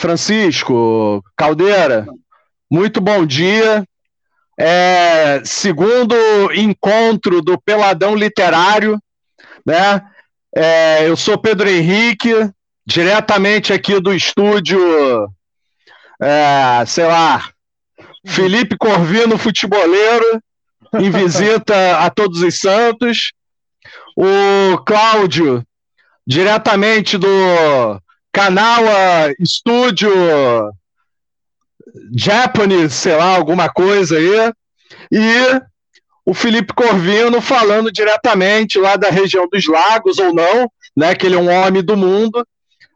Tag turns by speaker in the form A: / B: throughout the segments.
A: Francisco, Caldeira, muito bom dia. É, segundo encontro do Peladão Literário, né? É, eu sou Pedro Henrique, diretamente aqui do estúdio, é, sei lá, Felipe Corvino, futeboleiro, em visita a Todos os Santos. O Cláudio, diretamente do canal Estúdio Japanese, sei lá, alguma coisa aí. E o Felipe Corvino falando diretamente lá da região dos lagos, ou não, né? Que ele é um homem do mundo.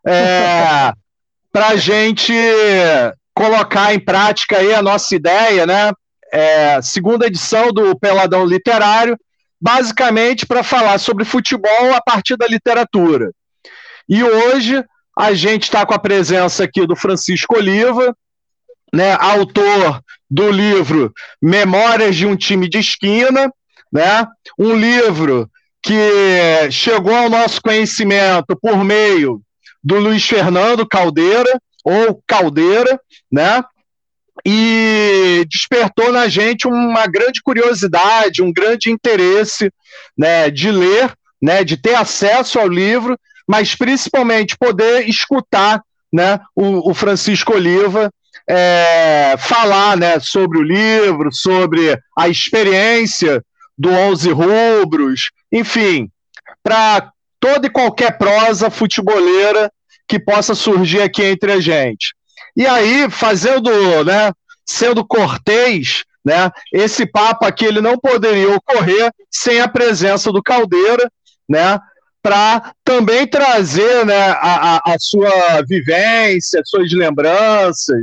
A: É, para a gente colocar em prática aí a nossa ideia, né? É, segunda edição do Peladão Literário, basicamente para falar sobre futebol a partir da literatura. E hoje a gente está com a presença aqui do Francisco Oliva, né, autor do livro Memórias de um Time de Esquina, né, um livro que chegou ao nosso conhecimento por meio do Luiz Fernando Caldeira, ou Caldeira, né, e despertou na gente uma grande curiosidade, um grande interesse né, de ler, né, de ter acesso ao livro, mas principalmente poder escutar né, o, o Francisco Oliva é, falar né, sobre o livro, sobre a experiência do Onze Rubros, enfim, para toda e qualquer prosa futeboleira que possa surgir aqui entre a gente. E aí, fazendo, né, sendo cortês, né, esse papo aqui ele não poderia ocorrer sem a presença do Caldeira, né, para também trazer né, a, a, a, sua vivência, suas lembranças,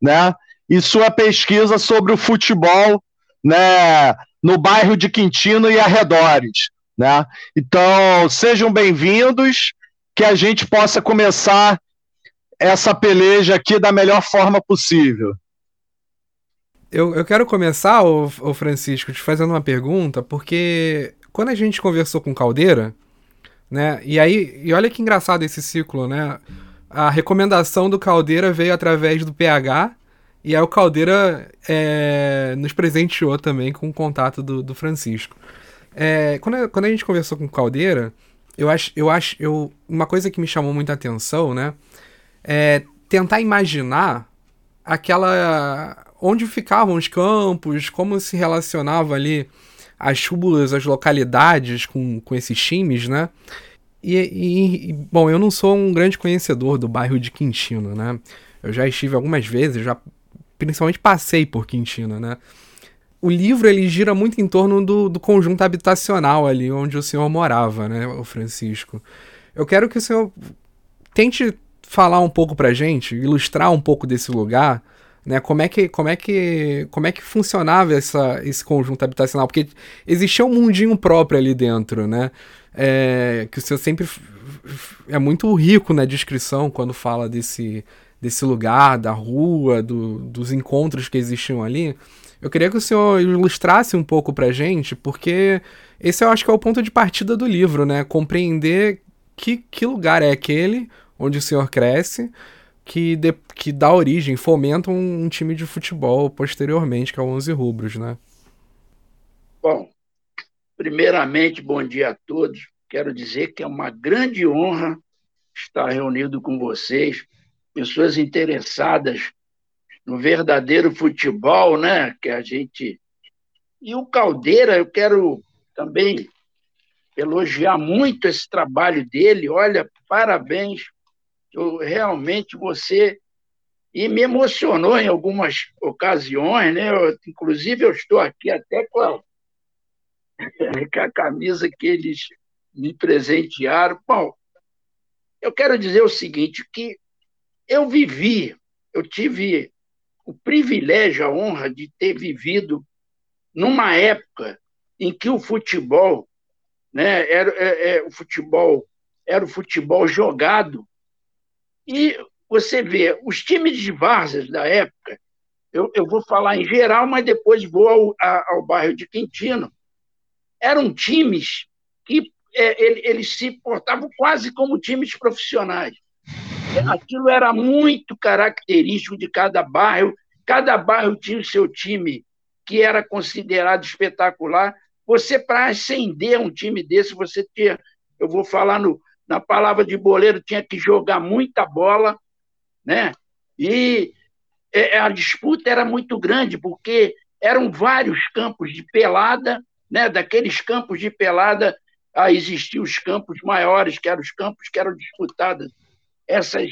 A: né, e sua pesquisa sobre o futebol né, no bairro de Quintino e arredores. Né? Então, sejam bem-vindos, que a gente possa começar essa peleja aqui da melhor forma possível.
B: Eu, eu quero começar, ô, ô Francisco, te fazendo uma pergunta, porque quando a gente conversou com Caldeira, né? E aí, e olha que engraçado esse ciclo, né? A recomendação do Caldeira veio através do PH, e aí o Caldeira é, nos presenteou também com o contato do, do Francisco. É, quando, quando a gente conversou com o Caldeira, eu acho, eu acho, eu, uma coisa que me chamou muita atenção, né? É tentar imaginar aquela onde ficavam os campos, como se relacionava ali as ruas, as localidades com, com esses times, né? E, e, bom, eu não sou um grande conhecedor do bairro de Quintino, né? Eu já estive algumas vezes, já principalmente passei por Quintino, né? O livro ele gira muito em torno do, do conjunto habitacional ali onde o senhor morava, né, o Francisco. Eu quero que o senhor tente falar um pouco pra gente, ilustrar um pouco desse lugar, né? Como é que, como é que, como é que funcionava essa, esse conjunto habitacional? Porque existia um mundinho próprio ali dentro, né? É, que o senhor sempre é muito rico na descrição quando fala desse, desse lugar, da rua, do, dos encontros que existiam ali. Eu queria que o senhor ilustrasse um pouco pra gente, porque esse eu acho que é o ponto de partida do livro, né? Compreender que, que lugar é aquele onde o senhor cresce, que, de, que dá origem, fomenta um, um, time de futebol posteriormente, que é o 11 Rubros, né?
C: Bom, primeiramente, bom dia a todos. Quero dizer que é uma grande honra estar reunido com vocês, pessoas interessadas no verdadeiro futebol, né? Que a gente. E o Caldeira, eu quero também elogiar muito esse trabalho dele. Olha, parabéns eu, realmente você e me emocionou em algumas ocasiões, né? Eu, inclusive eu estou aqui até com a, com a camisa que eles me presentearam. Bom, eu quero dizer o seguinte, que eu vivi, eu tive o privilégio, a honra de ter vivido numa época em que o futebol, né, era é, é, o futebol era o futebol jogado e você vê, os times de várzeas da época, eu, eu vou falar em geral, mas depois vou ao, a, ao bairro de Quintino, eram times que é, eles se portavam quase como times profissionais. aquilo era muito característico de cada bairro. Cada bairro tinha o seu time que era considerado espetacular. Você, para ascender um time desse, você tinha, eu vou falar no, na palavra de boleiro, tinha que jogar muita bola, né? E é, a disputa era muito grande, porque eram vários campos de pelada, né? daqueles campos de pelada, a existiam os campos maiores, que eram os campos que eram disputadas essas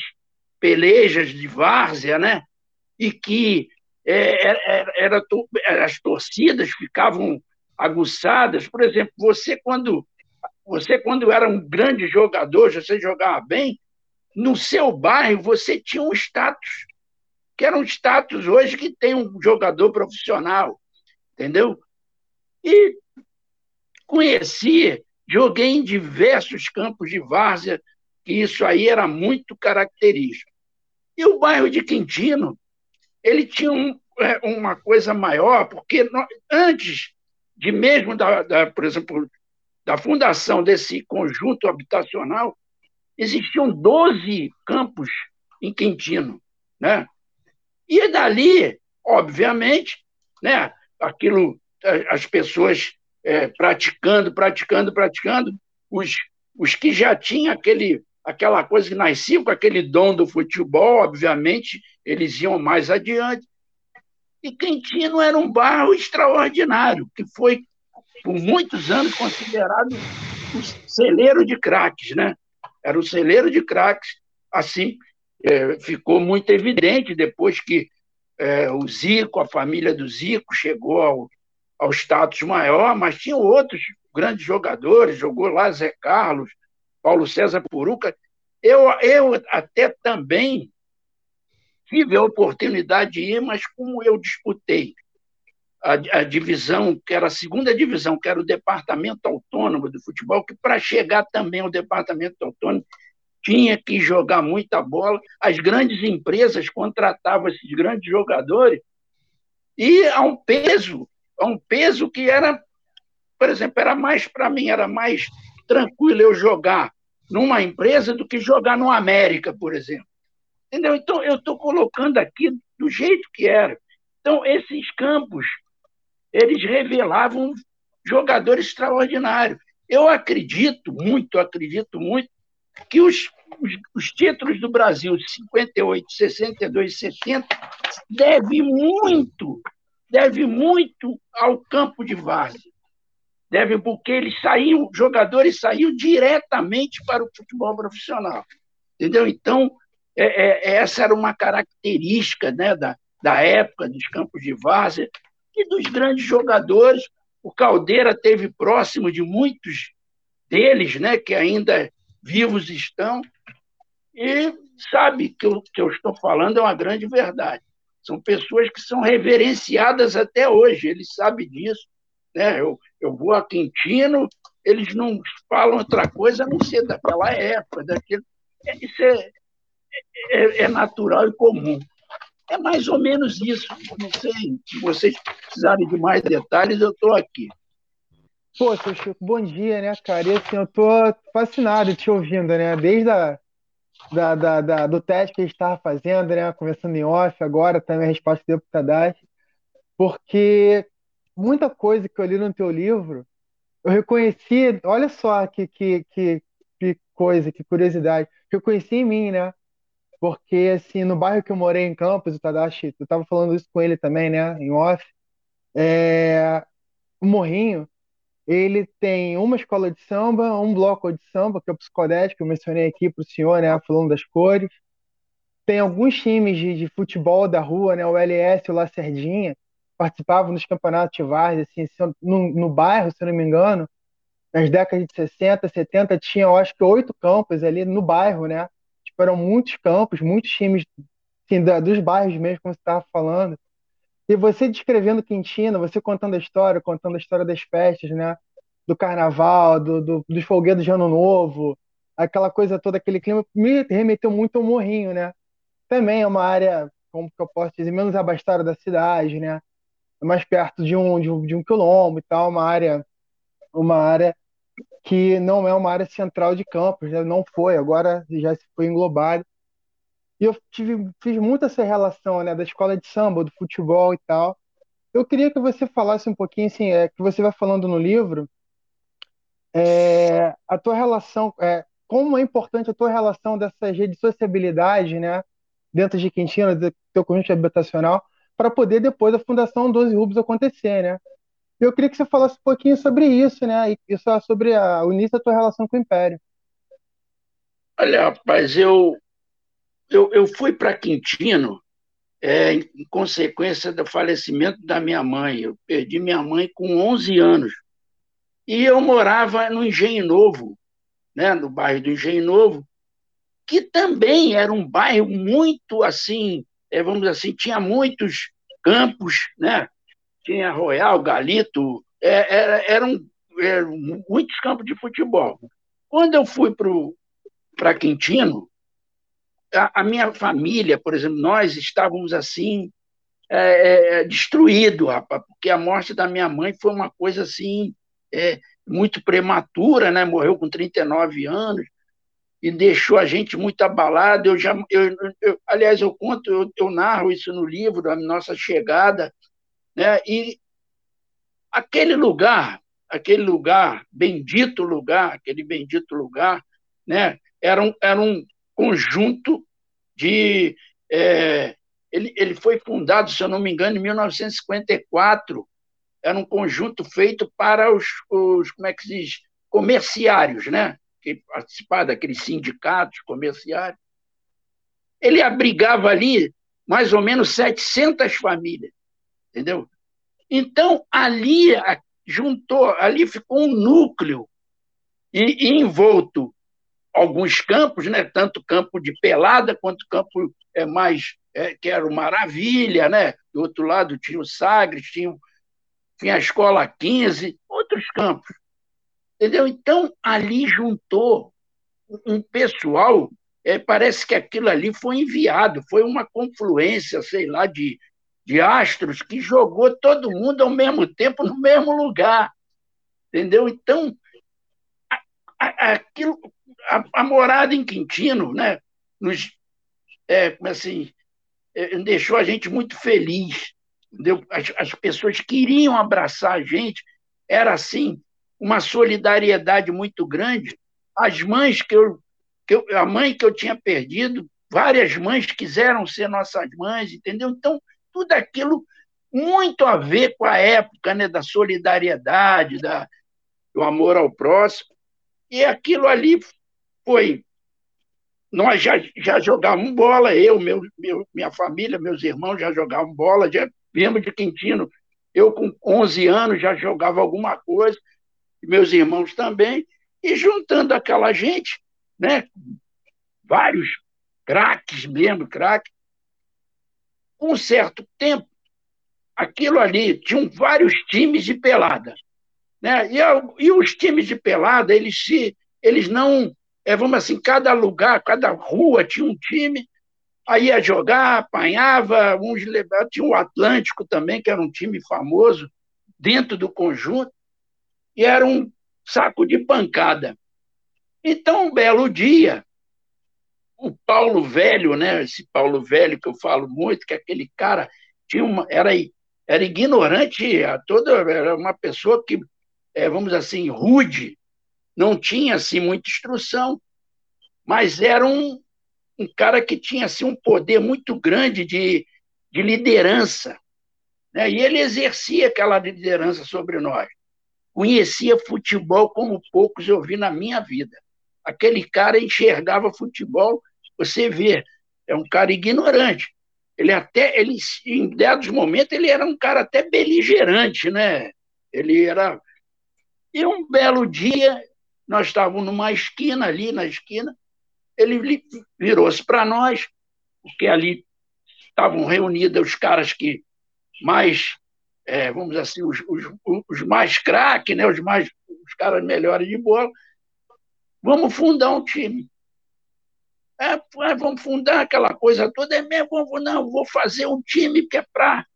C: pelejas de várzea, né? e que é, era, era, as torcidas ficavam aguçadas. Por exemplo, você quando você quando era um grande jogador, você jogava bem, no seu bairro você tinha um status, que era um status hoje que tem um jogador profissional, entendeu? E conheci, joguei em diversos campos de várzea, que isso aí era muito característico. E o bairro de Quintino, ele tinha um, é, uma coisa maior, porque antes de mesmo, da, da, por exemplo, da fundação desse conjunto habitacional, existiam 12 campos em Quintino. Né? E dali, obviamente, né, aquilo, as pessoas é, praticando, praticando, praticando, os, os que já tinham aquele, aquela coisa que nasciam com aquele dom do futebol, obviamente, eles iam mais adiante. E Quintino era um bairro extraordinário, que foi, por muitos anos, considerado o celeiro de craques, né? Era o celeiro de craques. Assim, é, ficou muito evidente depois que é, o Zico, a família do Zico, chegou ao, ao status maior, mas tinha outros grandes jogadores, jogou lá Zé Carlos, Paulo César Puruca. Eu, eu até também tive a oportunidade de ir, mas como eu disputei a, a, divisão, que era a segunda divisão, que era o departamento autônomo do futebol, que para chegar também ao departamento autônomo tinha que jogar muita bola. As grandes empresas contratavam esses grandes jogadores e a um peso, a um peso que era, por exemplo, era mais para mim era mais tranquilo eu jogar numa empresa do que jogar no América, por exemplo. Entendeu? Então, eu estou colocando aqui do jeito que era. Então, esses campos, eles revelavam jogadores extraordinários. Eu acredito muito, acredito muito, que os, os, os títulos do Brasil, 58, 62, 70, deve muito, deve muito ao campo de várzea. Deve porque eles saíam, jogadores saíam diretamente para o futebol profissional. Entendeu? Então, é, é, essa era uma característica né, da, da época dos campos de várzea e dos grandes jogadores. O Caldeira teve próximo de muitos deles, né, que ainda vivos estão, e sabe que o que eu estou falando é uma grande verdade. São pessoas que são reverenciadas até hoje, ele sabe disso. Né? Eu, eu vou a Quintino, eles não falam outra coisa a não ser daquela época, daquele. Isso é, é, é natural e comum. É mais ou menos isso. Não sei, se vocês precisarem de mais detalhes, eu estou aqui.
D: Pô, seu Chico, bom dia, né, cara? E assim, eu tô fascinado te ouvindo, né? Desde a, da, da, da, do teste que a gente estava fazendo, né? Conversando em off, agora também a resposta para Tadashi. Porque muita coisa que eu li no teu livro, eu reconheci, olha só que, que, que, que coisa, que curiosidade, que eu conheci em mim, né? Porque assim no bairro que eu morei em Campos, o Tadashi, eu estava falando isso com ele também, né, em off, é, o Morrinho, ele tem uma escola de samba, um bloco de samba, que é o Psicodético, que eu mencionei aqui para o senhor, né, falando das cores. Tem alguns times de, de, futebol da rua, né, o LS o Lacerdinha, participavam dos campeonatos de várzea, assim, no, no bairro, se eu não me engano, nas décadas de 60, 70, tinha, eu acho que oito campos ali no bairro, né, foram muitos campos, muitos times assim, dos bairros mesmo, como você estava falando. E você descrevendo Quintino, você contando a história, contando a história das festas, né? Do carnaval, do, do, dos folguedos de Ano Novo, aquela coisa toda, aquele clima, me remeteu muito ao Morrinho, né? Também é uma área, como que eu posso dizer, menos abastada da cidade, né? Mais perto de um, de um, de um quilombo e tal, uma área, uma área que não é uma área central de campos, né? não foi, agora já foi englobado. E eu tive, fiz muito essa relação, né, da escola de samba, do futebol e tal. Eu queria que você falasse um pouquinho, assim, é, que você vai falando no livro, é, a tua relação, é, como é importante a tua relação dessas redes de sociabilidade, né, dentro de Quintino, do teu conjunto habitacional, para poder depois a Fundação 12 Rubos acontecer, né? Eu queria que você falasse um pouquinho sobre isso, né? E sobre a, o início da tua relação com o Império.
C: Olha, rapaz, eu, eu, eu fui para Quintino é, em consequência do falecimento da minha mãe. Eu perdi minha mãe com 11 anos. E eu morava no Engenho Novo, né, no bairro do Engenho Novo, que também era um bairro muito assim, é, vamos dizer assim, tinha muitos campos, né? Tinha Royal, Galito, é, era, eram, eram muitos campos de futebol. Quando eu fui para Quintino, a, a, minha família, por exemplo, nós estávamos assim, é, é, destruído, rapaz, porque a morte da minha mãe foi uma coisa assim, é, muito prematura, né? morreu com 39 anos, e deixou a gente muito abalado. Eu já, eu, eu aliás, eu conto, eu, eu narro isso no livro, a nossa chegada, né? E aquele lugar, aquele lugar, bendito lugar, aquele bendito lugar, né? Era um, era um conjunto de. É, ele, ele foi fundado, se eu não me engano, em 1954. Era um conjunto feito para os, os como é que se diz, comerciários, né? Que participavam daqueles sindicatos comerciários. Ele abrigava ali mais ou menos 700 famílias entendeu? Então, ali juntou, ali ficou um núcleo e, e envolto alguns campos, né? tanto campo de pelada quanto campo é, mais é, que era o Maravilha, né? Do outro lado tinha o Sagres, tinha, tinha a Escola 15, outros campos. Entendeu? Então, ali juntou um pessoal, é, parece que aquilo ali foi enviado, foi uma confluência, sei lá, de, de astros que jogou todo mundo ao mesmo tempo no mesmo lugar. Entendeu? Então, a, a, aquilo, a, a, morada em Quintino, né, nos, é, assim, é, deixou a gente muito feliz. Entendeu? As, as pessoas queriam abraçar a gente, era assim, uma solidariedade muito grande. As mães que eu, que eu, a mãe que eu tinha perdido, várias mães quiseram ser nossas mães, entendeu? Então, tudo aquilo muito a ver com a época né, da solidariedade, da, do amor ao próximo. E aquilo ali foi. Nós já, já jogávamos bola, eu, meu, meu, minha família, meus irmãos já jogavam bola, já viemos de Quintino. Eu, com 11 anos, já jogava alguma coisa, meus irmãos também, e juntando aquela gente, né, vários craques mesmo, craques, um certo tempo, aquilo ali, tinham vários times de pelada. Né? E, e os times de pelada, eles, se, eles não. É, vamos assim, cada lugar, cada rua tinha um time, aí ia jogar, apanhava, uns. Tinha o Atlântico também, que era um time famoso dentro do conjunto, e era um saco de pancada. Então, um belo dia, o Paulo Velho, né? Esse Paulo Velho que eu falo muito, que aquele cara tinha uma, era, era ignorante, a toda, era uma pessoa que, é, vamos assim, rude, não tinha assim muita instrução, mas era um, um cara que tinha assim um poder muito grande de, de liderança, né? E ele exercia aquela liderança sobre nós. Conhecia futebol como poucos eu vi na minha vida. Aquele cara enxergava futebol você vê, é um cara ignorante. Ele até, ele, em dados momentos, ele era um cara até beligerante, né? Ele era. E um belo dia, nós estávamos numa esquina, ali na esquina, ele virou-se para nós, porque ali estavam reunidos os caras que mais, é, vamos dizer assim, os, os, os mais craques, né? os, mais, os caras melhores de bola. Vamos fundar um time. É, é, vamos fundar aquela coisa toda, é mesmo, vamos, não, vou fazer um time que é para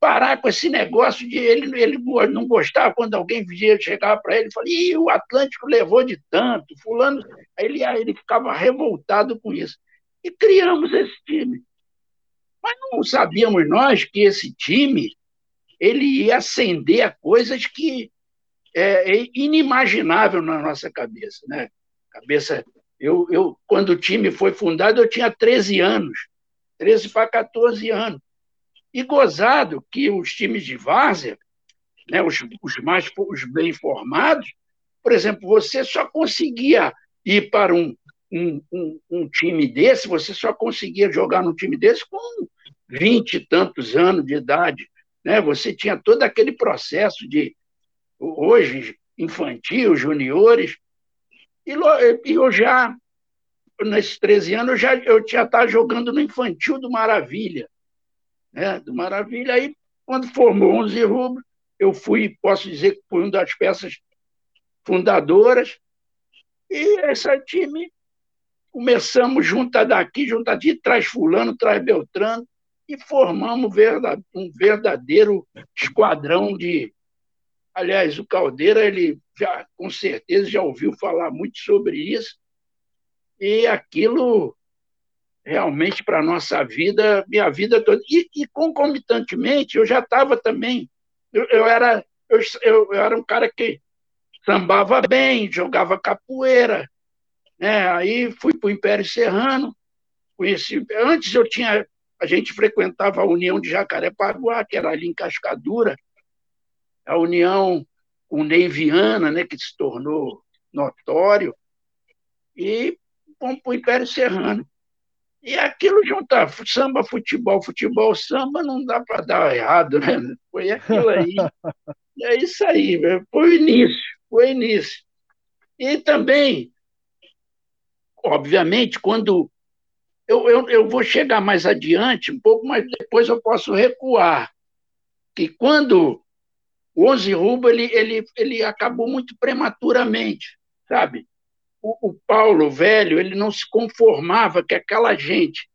C: parar com esse negócio de ele, ele não gostava quando alguém chegava para ele e falava, Ih, o Atlântico levou de tanto, fulano, aí ele, ele ficava revoltado com isso. E criamos esse time. Mas não sabíamos nós que esse time ele ia ascender a coisas que é, é inimaginável na nossa cabeça, né? Cabeça, eu, eu quando o time foi fundado eu tinha 13 anos, 13 para 14 anos. E gozado que os times de várzea, né, os, os mais os bem formados, por exemplo, você só conseguia ir para um, um, um, um time desse, você só conseguia jogar num time desse com vinte e tantos anos de idade. Né? Você tinha todo aquele processo de, hoje, infantil, juniores, e, eu já, nesses 13 anos, eu já eu tinha estado jogando no infantil do Maravilha. Né? Do Maravilha, aí, quando formou 11 rubros, eu fui, posso dizer que fui uma das peças fundadoras, e esse time começamos junta daqui, junta de traz fulano, traz Beltrano, e formamos um verdadeiro esquadrão de. Aliás, o Caldeira, ele já, com certeza, já ouviu falar muito sobre isso, e aquilo realmente para a nossa vida, minha vida toda. E, e concomitantemente, eu já estava também. Eu, eu era, eu, eu, era um cara que sambava bem, jogava capoeira. Né? Aí fui para o Império Serrano. Conheci, antes eu tinha a gente frequentava a União de Jacarepaguá, que era ali em Cascadura, a União com Neiviana, né, que se tornou notório, e o Império Serrano. E aquilo juntar samba, futebol, futebol, samba, não dá para dar errado, né? Foi aquilo aí. É isso aí, foi o início, foi o início. E também, obviamente, quando eu, eu, eu vou chegar mais adiante um pouco, mas depois eu posso recuar. Que quando o Onze Ruba ele, ele, ele acabou muito prematuramente, sabe? O, o Paulo velho ele não se conformava que aquela gente.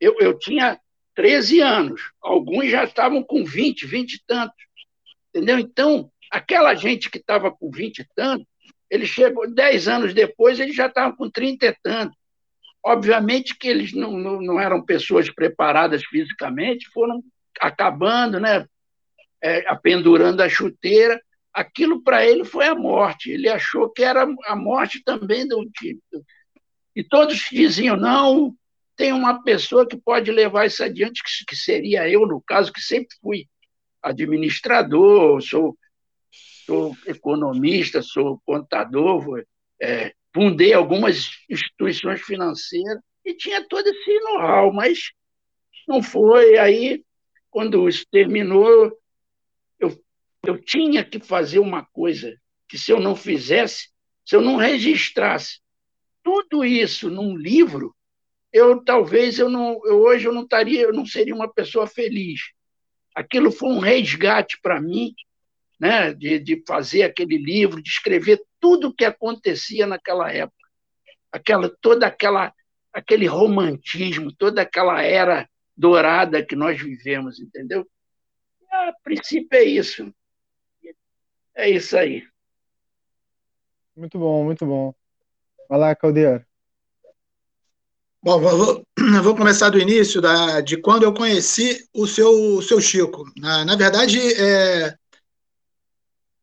C: Eu, eu tinha 13 anos, alguns já estavam com 20, 20 e tantos. Entendeu? Então, aquela gente que estava com 20 e tantos, ele chegou 10 anos depois, ele já estava com 30 e tantos. Obviamente que eles não, não, não eram pessoas preparadas fisicamente, foram acabando, né? É, apendurando a chuteira. Aquilo para ele foi a morte. Ele achou que era a morte também do time. E todos diziam: não, tem uma pessoa que pode levar isso adiante, que, seria eu, no caso, que sempre fui administrador, sou, sou economista, sou contador, é, fundei algumas instituições financeiras e tinha todo esse know-how, mas não foi. Aí, quando isso terminou, eu, tinha que fazer uma coisa que, se eu não fizesse, se eu não registrasse tudo isso num livro, eu talvez eu não, eu, hoje eu não estaria, eu não seria uma pessoa feliz. Aquilo foi um resgate para mim né, de, de fazer aquele livro, de escrever tudo o que acontecia naquela época, aquela, toda aquela aquele romantismo, toda aquela era dourada que nós vivemos, entendeu? A princípio é isso. É isso aí.
D: Muito bom, muito bom. Vai lá, Caldeira.
E: Bom, vou, vou, começar do início, da, de quando eu conheci o seu, o seu Chico. Na, na verdade, é,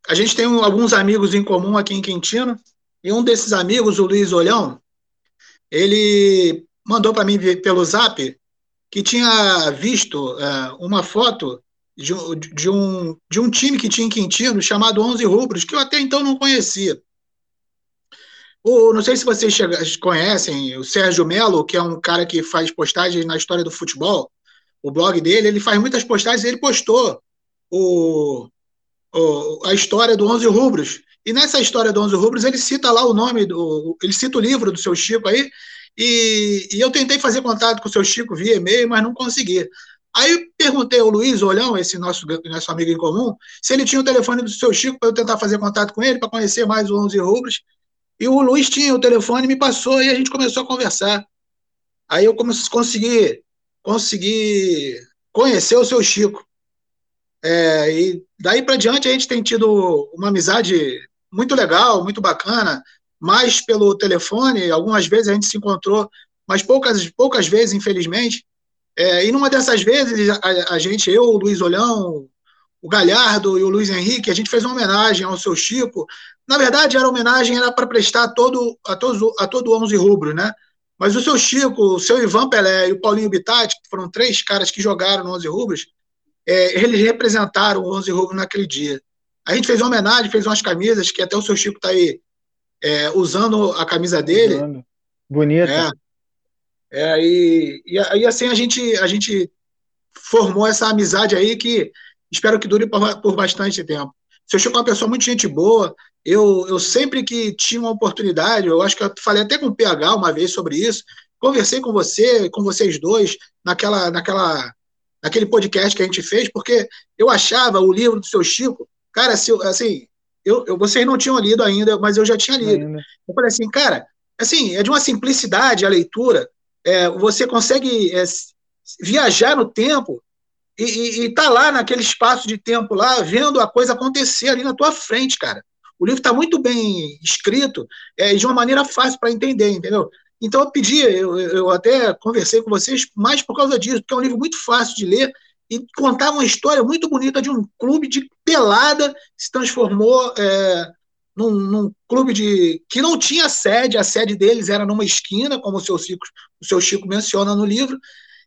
E: a gente tem alguns amigos em comum aqui em Quintino, e um desses amigos, o Luiz Olhão, ele mandou para mim pelo zap que tinha visto é, uma foto de, de, um, de um time que tinha em Quintino chamado 11 Rubros, que eu até então não conhecia. O, não sei se vocês conhecem o Sérgio Melo, que é um cara que faz postagens na história do futebol. O blog dele, ele faz muitas postagens ele postou o, a história do Onze Rubros. E nessa história do Onze Rubros, ele cita lá o nome, do, ele cita o livro do seu Chico aí, e, e eu tentei fazer contato com o seu Chico via e-mail, mas não consegui. Aí perguntei ao Luiz Olhão, esse nosso, nosso amigo em comum, se ele tinha o telefone do seu Chico para eu tentar fazer contato com ele, para conhecer mais o Onze Rubros. E o Luiz tinha o telefone, me passou e a gente começou a conversar. Aí eu consegui, consegui conhecer o seu Chico. É, e daí para diante a gente tem tido uma amizade muito legal, muito bacana, mais pelo telefone. Algumas vezes a gente se encontrou mas poucas, poucas vezes, infelizmente. É, e numa dessas vezes, a, a, gente, eu, o Luiz Olhão, o Galhardo e o Luiz Henrique, a gente fez uma homenagem ao seu Chico. Na verdade, era homenagem era para prestar todo, a, todos, a todo o 11 rubro, né? Mas o seu Chico, o seu Ivan Pelé e o Paulinho Bitatti, que foram três caras que jogaram no 11 rubros, é, eles representaram o 11 rubros naquele dia. A gente fez uma homenagem, fez umas camisas, que até o seu Chico está aí é, usando a camisa dele.
D: Bonita.
E: É, e, e, e, assim a gente, a gente formou essa amizade aí que espero que dure por, por bastante tempo. Seu Chico é uma pessoa muito gente boa. Eu, eu sempre que tinha uma oportunidade, eu acho que eu falei até com o PH uma vez sobre isso, conversei com você, com vocês dois, naquela, naquela, naquele podcast que a gente fez, porque eu achava o livro do seu Chico, cara, se, assim, eu, eu, vocês não tinham lido ainda, mas eu já tinha lido. Ainda. Eu falei assim, cara, assim, é de uma simplicidade a leitura, é, você consegue é, viajar no tempo e, estar tá lá naquele espaço de tempo lá, vendo a coisa acontecer ali na tua frente, cara. O livro está muito bem escrito é, de uma maneira fácil para entender, entendeu? Então eu pedi, eu, eu até conversei com vocês mais por causa disso, porque é um livro muito fácil de ler e contava uma história muito bonita de um clube de pelada que se transformou é, num, num, clube de que não tinha sede, a sede deles era numa esquina, como o seu Chico, o seu Chico menciona no livro,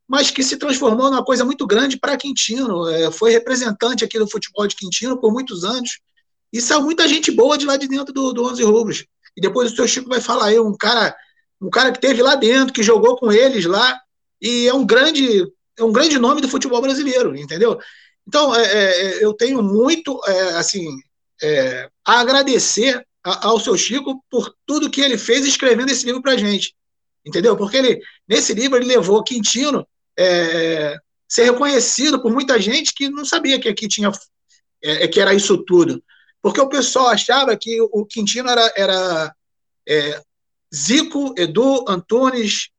E: mas que se transformou numa coisa muito grande para Quintino. É, foi representante aqui do futebol de Quintino por muitos anos. E saiu muita gente boa de lá de dentro do, do 11 Rubros. E depois o seu Chico vai falar aí, um cara, um cara que teve lá dentro, que jogou com eles lá, e é um grande, é um grande nome do futebol brasileiro, entendeu? Então, é, é, eu tenho muito, é, assim, é, a agradecer ao seu Chico por tudo que ele fez escrevendo esse livro para gente, entendeu? Porque ele, nesse livro, ele levou Quintino é, ser reconhecido por muita gente que não sabia que aqui tinha é, que era isso tudo, porque o pessoal achava que o Quintino era, era é, Zico, Edu, Antunes,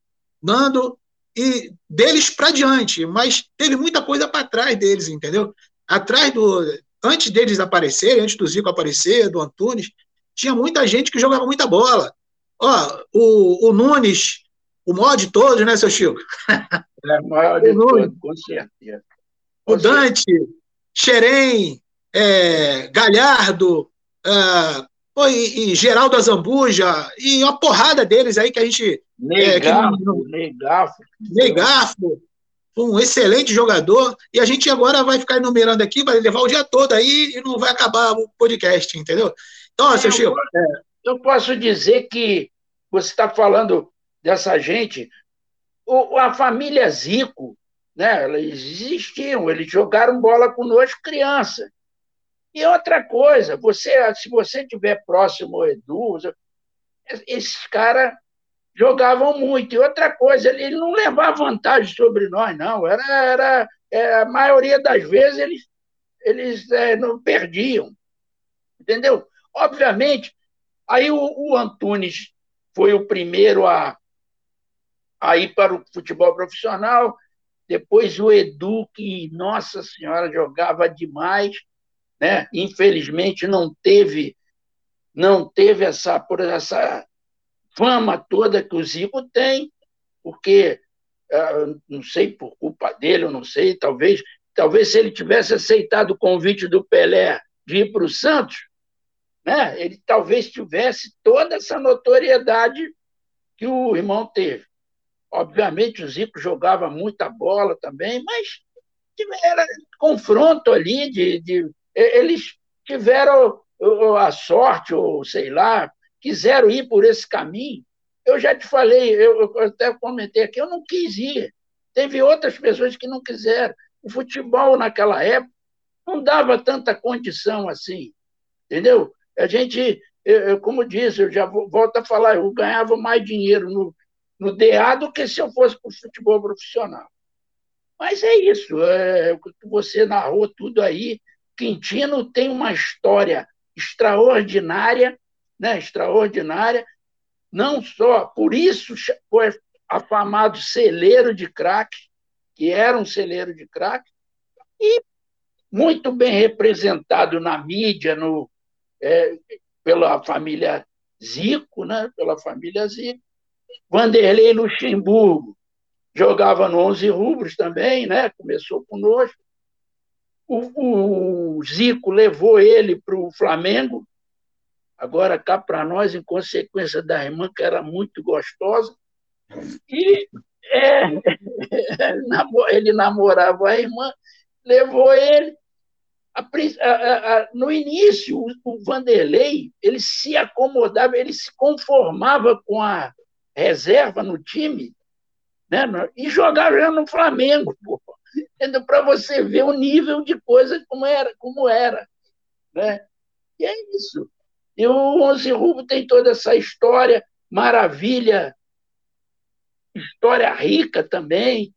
E: Nando e deles para diante, mas teve muita coisa para trás deles, entendeu? Atrás do antes deles aparecerem, antes do Zico aparecer, do Antunes, tinha muita gente que jogava muita bola. Ó, o, o Nunes, o maior de todos, né, seu Chico?
C: É o maior de todos, com certeza.
E: Com o Dante, Xerém, é, Galhardo, uh, e, e, Geraldo Azambuja, e uma porrada deles aí que a gente.
C: Negafo,
E: é, Negafo. Negafo, um excelente jogador, e a gente agora vai ficar enumerando aqui, vai levar o dia todo aí e não vai acabar o podcast, entendeu? Então, é, seu Chico.
C: Eu, eu posso dizer que você está falando dessa gente, o, a família Zico, né, eles existiam, eles jogaram bola conosco criança. E outra coisa, você, se você estiver próximo ao Edu, esses caras jogavam muito. E outra coisa, ele, não levava vantagem sobre nós, não. Era, era, é, a maioria das vezes eles, eles é, não perdiam. Entendeu? Obviamente, aí o, o Antunes foi o primeiro a, a ir para o futebol profissional, depois o Edu, que, nossa senhora, jogava demais, né? infelizmente não teve não teve essa, por essa fama toda que o Zico tem, porque, ah, não sei, por culpa dele, não sei, talvez, talvez se ele tivesse aceitado o convite do Pelé de ir para o Santos, né, ele talvez tivesse toda essa notoriedade que o irmão teve. Obviamente, o Zico jogava muita bola também, mas era confronto ali de, de eles tiveram a sorte, ou sei lá, quiseram ir por esse caminho. Eu já te falei, eu, eu até comentei aqui, eu não quis ir. Teve outras pessoas que não quiseram. O futebol naquela época não dava tanta condição assim, entendeu? A gente, eu, como disse, eu já volto a falar, eu ganhava mais dinheiro no, no DA do que se eu fosse para o futebol profissional. Mas é isso, é, você narrou tudo aí. Quintino tem uma história extraordinária, né? extraordinária, não só por isso foi afamado celeiro de crack, que era um celeiro de crack, e muito bem representado na mídia, no, é, pela família Zico, né? pela família Zico, Vanderlei Luxemburgo jogava no 11 rubros também, né? Começou conosco. O, o Zico levou ele para o Flamengo. Agora cá para nós, em consequência da irmã que era muito gostosa. E é, ele namorava a irmã, levou ele. A, a, a, no início, o, Vanderlei ele se acomodava, ele se conformava com a reserva no time né, e jogava no Flamengo, para você ver o nível de coisa como era, como era, né? E é isso. E o Onze Rubro tem toda essa história maravilha história rica também.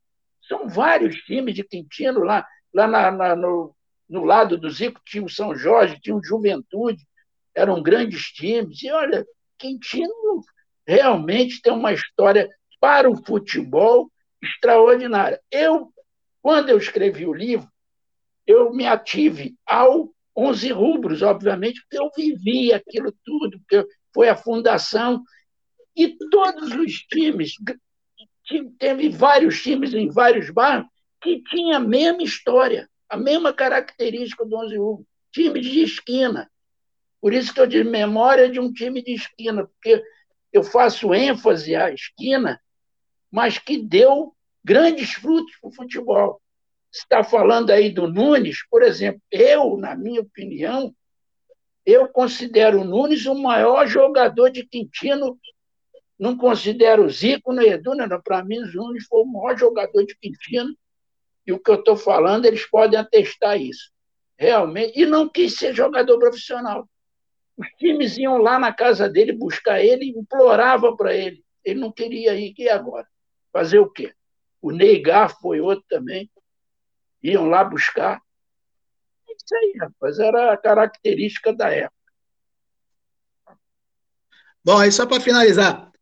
C: São vários times de Quintino lá, lá na, na, no, no lado do Zico tinha o São Jorge, tinha o Juventude, eram grandes times. E olha, Quintino realmente tem uma história para o futebol extraordinária. Eu, quando eu escrevi o livro, eu me ative ao 11 rubros, obviamente, porque eu vivi aquilo tudo, porque foi a fundação e todos os times, teve vários times em vários bairros que tinham a mesma história, a mesma característica do 11 Hugo, times de esquina. Por isso que eu digo memória de um time de esquina, porque eu faço ênfase à esquina, mas que deu grandes frutos para o futebol. Está falando aí do Nunes, por exemplo, eu, na minha opinião, eu considero o Nunes o maior jogador de Quintino não considero o Zico nem Edu, não. Para mim, o Nunes foi o maior jogador de Quintino. E o que eu estou falando, eles podem atestar isso. Realmente. E não quis ser jogador profissional. Os times iam lá na casa dele buscar ele imploravam para ele. Ele não queria ir. E agora? Fazer o quê? O Neigar foi outro também. Iam lá buscar. Isso aí, rapaz. Era a característica da época.
E: Bom, aí só para finalizar,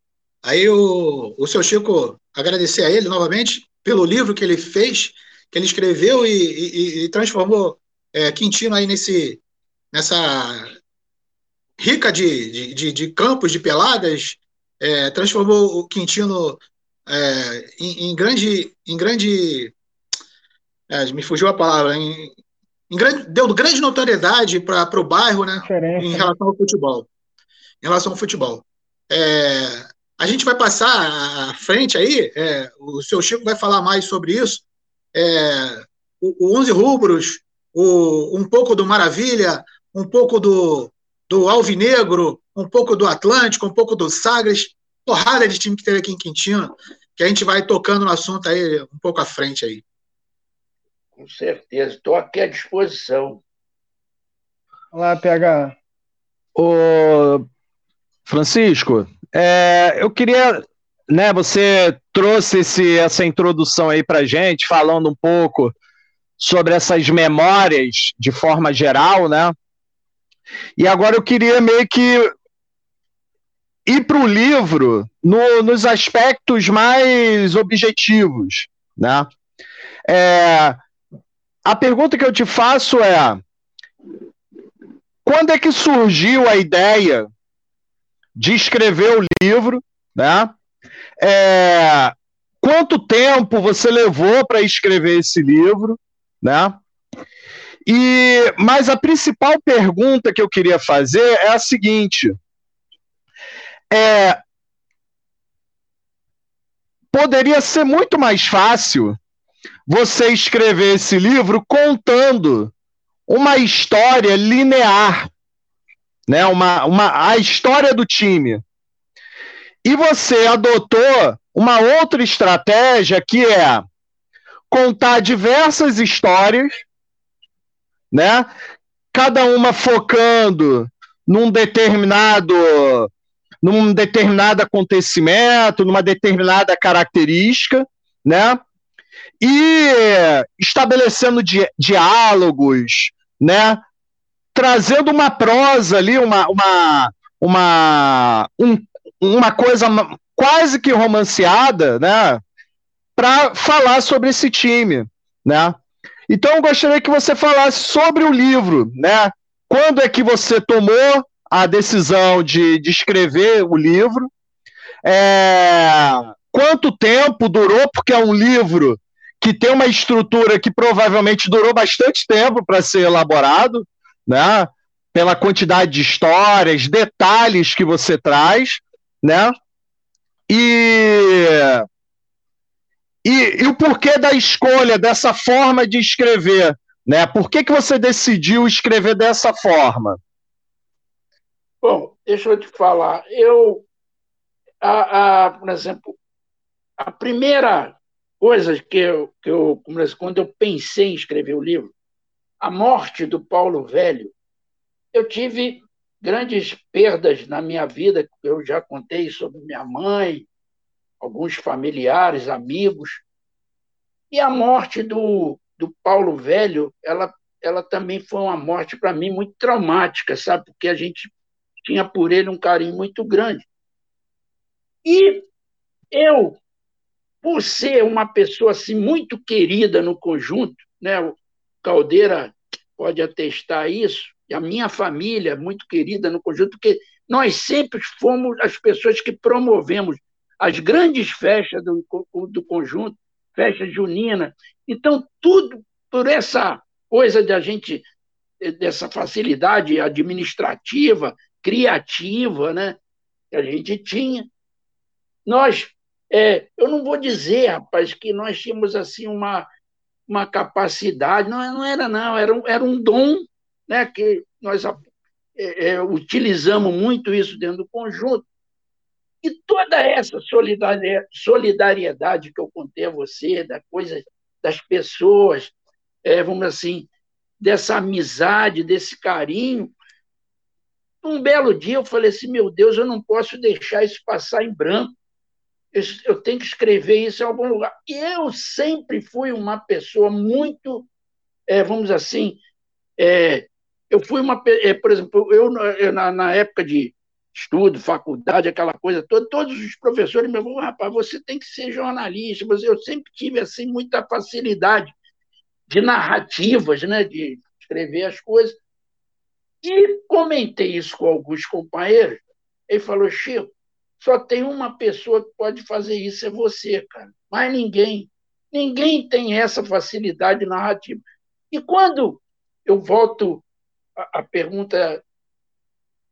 E: Aí o, o seu Chico, agradecer a ele novamente pelo livro que ele fez, que ele escreveu e, e, e transformou é, Quintino aí nesse, nessa rica de, de, de campos, de peladas, é, transformou o Quintino é, em, em, grande. Em grande é, me fugiu a palavra. Em, em grande, deu grande notoriedade para o bairro, né? Em relação ao futebol. Em relação ao futebol. É, a gente vai passar à frente aí, é, o seu Chico vai falar mais sobre isso. É, o, o 11 Rubros, o, um pouco do Maravilha, um pouco do, do Alvinegro, um pouco do Atlântico, um pouco do Sagres, porrada de time que teve aqui em Quintino, que a gente vai tocando no assunto aí um pouco à frente aí.
C: Com certeza, estou aqui à disposição.
D: Olá, PH.
A: Ô, Francisco, é, eu queria, né, você trouxe esse, essa introdução aí para gente, falando um pouco sobre essas memórias de forma geral, né? E agora eu queria meio que ir para o livro no, nos aspectos mais objetivos, né? É, a pergunta que eu te faço é: quando é que surgiu a ideia de escrever o livro, né? É, quanto tempo você levou para escrever esse livro, né? E mas a principal pergunta que eu queria fazer é a seguinte: é, poderia ser muito mais fácil você escrever esse livro contando uma história linear, né? Uma, uma, a história do time. E você adotou uma outra estratégia que é contar diversas histórias, né? Cada uma focando num determinado num determinado acontecimento, numa determinada característica, né? E estabelecendo di diálogos, né? trazendo uma prosa ali, uma, uma, uma, um, uma coisa quase que romanceada, né? Para falar sobre esse time, né? Então eu gostaria que você falasse sobre o livro, né? Quando é que você tomou a decisão de, de escrever o livro? é, quanto tempo durou, porque é um livro que tem uma estrutura que provavelmente durou bastante tempo para ser elaborado, né? Pela quantidade de histórias, detalhes que você traz, né? E, e, e o porquê da escolha dessa forma de escrever, né? Por que, que você decidiu escrever dessa forma?
C: Bom, deixa eu te falar. Eu, a, a, por exemplo, a primeira coisa que eu, que eu, quando eu pensei em escrever o livro, a morte do Paulo Velho, eu tive grandes perdas na minha vida. Eu já contei sobre minha mãe, alguns familiares, amigos. E a morte do, do Paulo Velho, ela, ela também foi uma morte para mim muito traumática, sabe? Porque a gente tinha por ele um carinho muito grande. E eu, por ser uma pessoa assim muito querida no conjunto, né? O Caldeira pode atestar isso, e a minha família muito querida no conjunto, porque nós sempre fomos as pessoas que promovemos as grandes festas do, do conjunto, festa junina. Então, tudo por essa coisa da gente, dessa facilidade administrativa, criativa, né, que a gente tinha. Nós, é, eu não vou dizer, rapaz, que nós tínhamos assim uma, uma capacidade, não, não era não, era um, era um dom, né, que nós é, é, utilizamos muito isso dentro do conjunto. E toda essa solidariedade que eu contei a você, da coisa das pessoas, é, vamos assim, dessa amizade, desse carinho, um belo dia eu falei assim: meu Deus, eu não posso deixar isso passar em branco. Eu tenho que escrever isso em algum lugar. E eu sempre fui uma pessoa muito, é, vamos dizer assim, é, eu fui uma, é, por exemplo, eu na, na, época de estudo, faculdade, aquela coisa toda, todos os professores me falaram, rapaz, você tem que ser jornalista, mas eu sempre tive assim muita facilidade de narrativas, né, de escrever as coisas. E comentei isso com alguns companheiros. Ele falou: Chico, só tem uma pessoa que pode fazer isso, é você, cara. Mais ninguém. Ninguém tem essa facilidade narrativa. E quando eu volto à pergunta,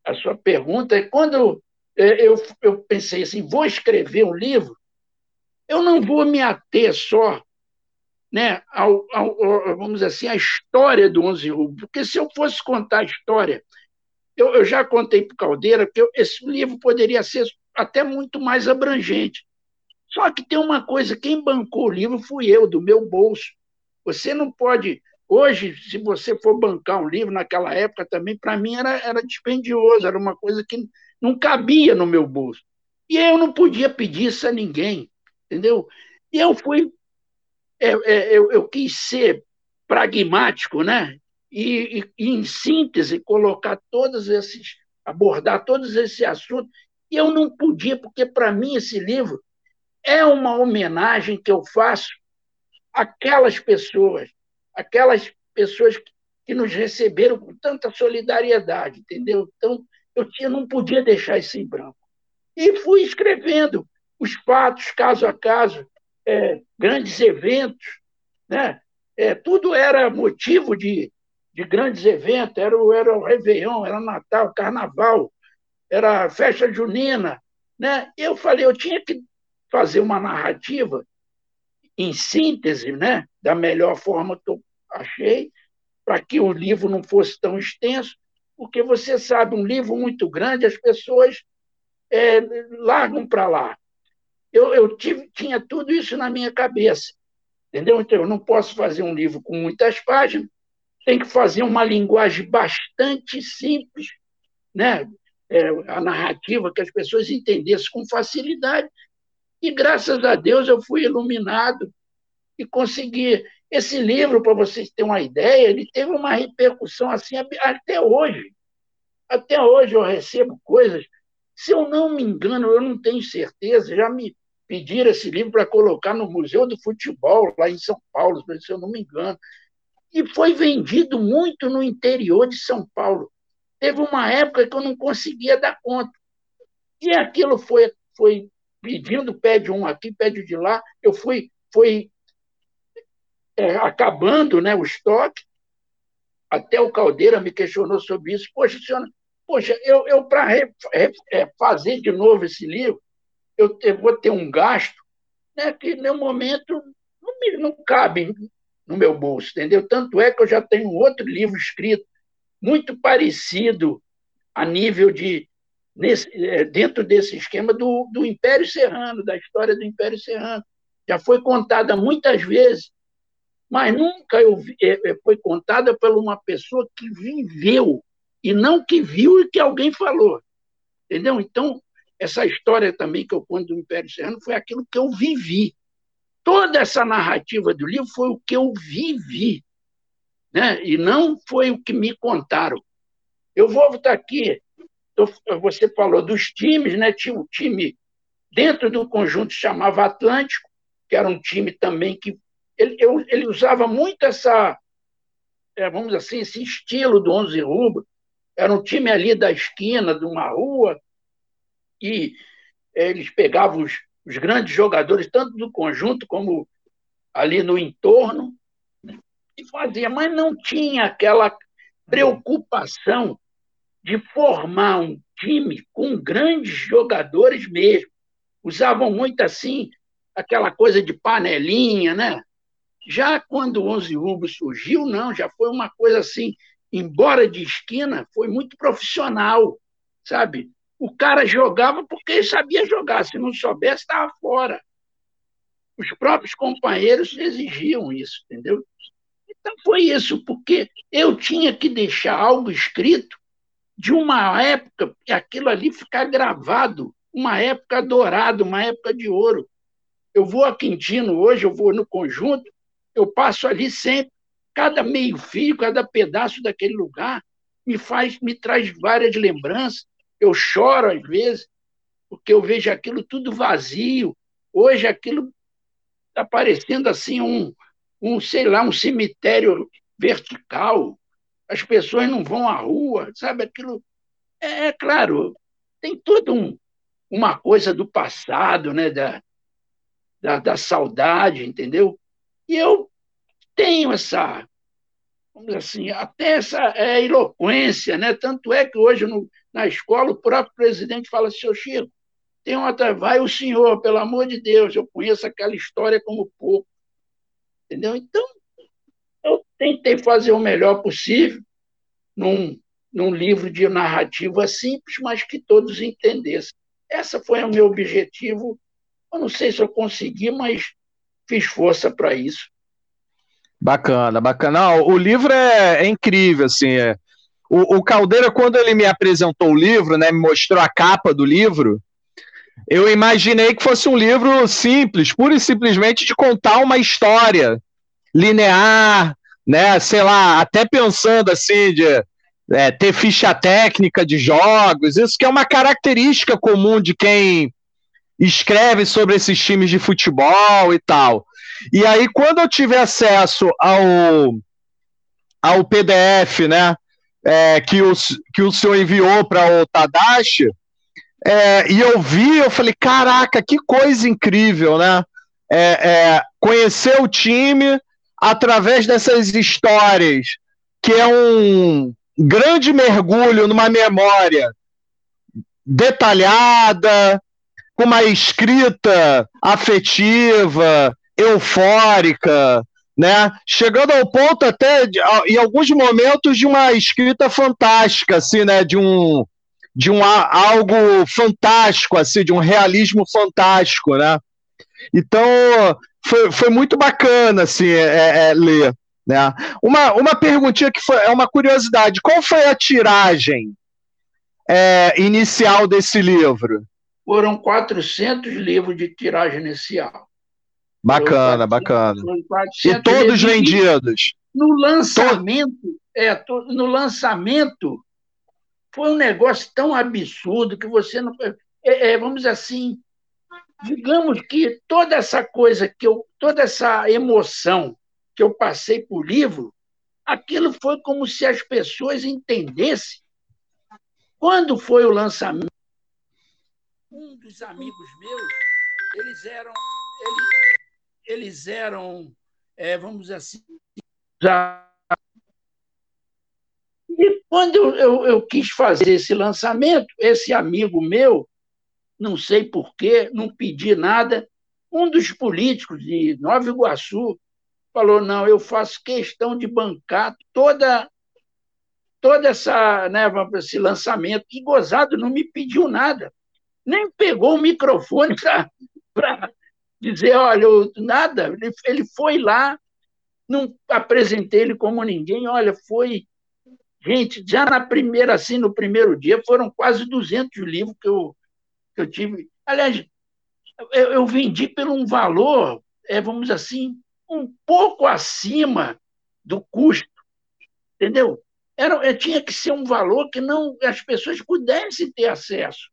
C: a sua pergunta, é quando é, eu, eu pensei assim, vou escrever um livro, eu não vou me ater só né, ao, ao, vamos dizer assim, a história do Onze Rubro. Porque se eu fosse contar a história, eu, eu já contei para o Caldeira que eu, esse livro poderia ser até muito mais abrangente. Só que tem uma coisa: quem bancou o livro fui eu, do meu bolso. Você não pode. Hoje, se você for bancar um livro, naquela época também, para mim era, era dispendioso, era uma coisa que não cabia no meu bolso. E eu não podia pedir isso a ninguém, entendeu? E eu fui é, é, eu, eu, quis ser pragmático, né? E, e, em síntese, colocar todos esses, abordar todos esses assuntos. E eu não podia, porque para mim esse livro é uma homenagem que eu faço àquelas pessoas, aquelas pessoas que, nos receberam com tanta solidariedade, entendeu? Então, eu, tinha, não podia deixar isso em branco. E fui escrevendo os fatos, caso a caso, é, grandes eventos, né? É, tudo era motivo de, de grandes eventos, era, o, era o Réveillon, era Natal, Carnaval, era a festa junina. Né? Eu falei, eu tinha que fazer uma narrativa em síntese, né? da melhor forma que eu achei, para que o livro não fosse tão extenso, porque você sabe, um livro muito grande, as pessoas é, largam para lá eu, eu tive, tinha tudo isso na minha cabeça. Entendeu? Então, eu não posso fazer um livro com muitas páginas, tem que fazer uma linguagem bastante simples, né? É, a narrativa, que as pessoas entendessem com facilidade. E graças a Deus eu fui iluminado e consegui. Esse livro, para vocês terem uma ideia, ele teve uma repercussão assim até hoje. Até hoje eu recebo coisas. Se eu não me engano, eu não tenho certeza, já me pediram esse livro para colocar no Museu do Futebol, lá em São Paulo, se eu não me engano. E foi vendido muito no interior de São Paulo. Teve uma época que eu não conseguia dar conta. E aquilo foi, foi pedindo, pede um aqui, pede de lá. Eu fui, fui é, acabando né, o estoque. Até o Caldeira me questionou sobre isso. Poxa, senhora, poxa, eu, eu para é, fazer de novo esse livro, eu, eu vou ter um gasto né, que, no momento, não, me, não cabe no meu bolso, entendeu? Tanto é que eu já tenho outro livro escrito, muito parecido a nível de. Nesse, é, dentro desse esquema do, do Império Serrano, da história do Império Serrano. Já foi contada muitas vezes, mas nunca eu vi, é, é, foi contada por uma pessoa que viveu e não que viu e que alguém falou. Entendeu? Então, essa história também que eu conto do Império Serrano foi aquilo que eu vivi. Toda essa narrativa do livro foi o que eu vivi, né? e não foi o que me contaram. Eu vou estar aqui, você falou dos times, né? tinha um time dentro do conjunto chamava Atlântico, que era um time também que ele, eu, ele usava muito essa, é, vamos assim, esse estilo do Onze Rubro. Era um time ali da esquina de uma rua e eles pegavam os, os grandes jogadores, tanto do conjunto como ali no entorno, fazia, mas não tinha aquela preocupação de formar um time com grandes jogadores mesmo. Usavam muito assim aquela coisa de panelinha, né? Já quando o Onze Rubro surgiu, não, já foi uma coisa assim, embora de esquina, foi muito profissional, sabe? O cara jogava porque sabia jogar, se não soubesse, estava fora. Os próprios companheiros exigiam isso, entendeu? Então foi isso, porque eu tinha que deixar algo escrito de uma época, e aquilo ali ficar gravado, uma época dourada, uma época de ouro. Eu vou a Quintino hoje, eu vou no conjunto, eu passo ali sempre, cada meio fio, cada pedaço daquele lugar me faz, me traz várias lembranças. Eu choro às vezes, porque eu vejo aquilo tudo vazio. Hoje aquilo está parecendo assim um, um, sei lá, um cemitério vertical. As pessoas não vão à rua, sabe? Aquilo é, é claro, tem toda um, uma coisa do passado, né? Da, da, da saudade, entendeu? E eu tenho essa, vamos dizer assim, até essa é, eloquência, né? Tanto é que hoje no, na escola o próprio presidente fala, seu Chico, tem uma, vai o senhor, pelo amor de Deus, eu conheço aquela história como pouco. Entendeu? Então, eu tentei fazer o melhor possível num, num livro de narrativa simples, mas que todos entendessem. Essa foi o meu objetivo. Eu não sei se eu consegui, mas fiz força para isso.
A: Bacana, bacana. Não, o livro é, é incrível, assim. É. O, o, Caldeira, quando ele me apresentou o livro, né, me mostrou a capa do livro, eu imaginei que fosse um livro simples, pura e simplesmente de contar uma história linear, né, sei lá, até pensando assim de é, ter ficha técnica de jogos, isso que é uma característica comum de quem escreve sobre esses times de futebol e tal. E aí, quando eu tive acesso ao, ao PDF, né, é, que, o, que o senhor enviou para o Tadashi, é, e eu vi, eu falei, caraca, que coisa incrível, né? É, é conhecer o time através dessas histórias, que é um grande mergulho numa memória detalhada, com uma escrita afetiva, eufórica, né? Chegando ao ponto até de, em alguns momentos de uma escrita fantástica, assim, né? De um de um algo fantástico, assim, de um realismo fantástico, né? Então foi, foi muito bacana assim é, é, ler, né? Uma, uma perguntinha que foi é uma curiosidade, qual foi a tiragem é, inicial desse livro?
C: Foram 400 livros de tiragem inicial.
A: Bacana, bacana. E todos vendidos.
C: No lançamento, é, no lançamento foi um negócio tão absurdo que você não. É, é, vamos assim, digamos que toda essa coisa que eu, toda essa emoção que eu passei por livro, aquilo foi como se as pessoas entendessem quando foi o lançamento alguns dos amigos meus, eles eram, eles, eles eram, é, vamos assim, já... E quando eu, eu, quis fazer esse lançamento, esse amigo meu, não sei porquê, não pedi nada, um dos políticos de Nova Iguaçu falou: não, eu faço questão de bancar toda toda essa né, esse lançamento. E Gozado não me pediu nada, nem pegou o microfone para dizer, olha, nada. Ele, ele foi lá, não apresentei ele como ninguém, olha, foi. Gente, já na primeira, assim, no primeiro dia, foram quase 200 livros que eu, que eu tive. Aliás, eu, eu vendi por um valor, é, vamos dizer assim, um pouco acima do custo, entendeu? Era, é, tinha que ser um valor que não as pessoas pudessem ter acesso,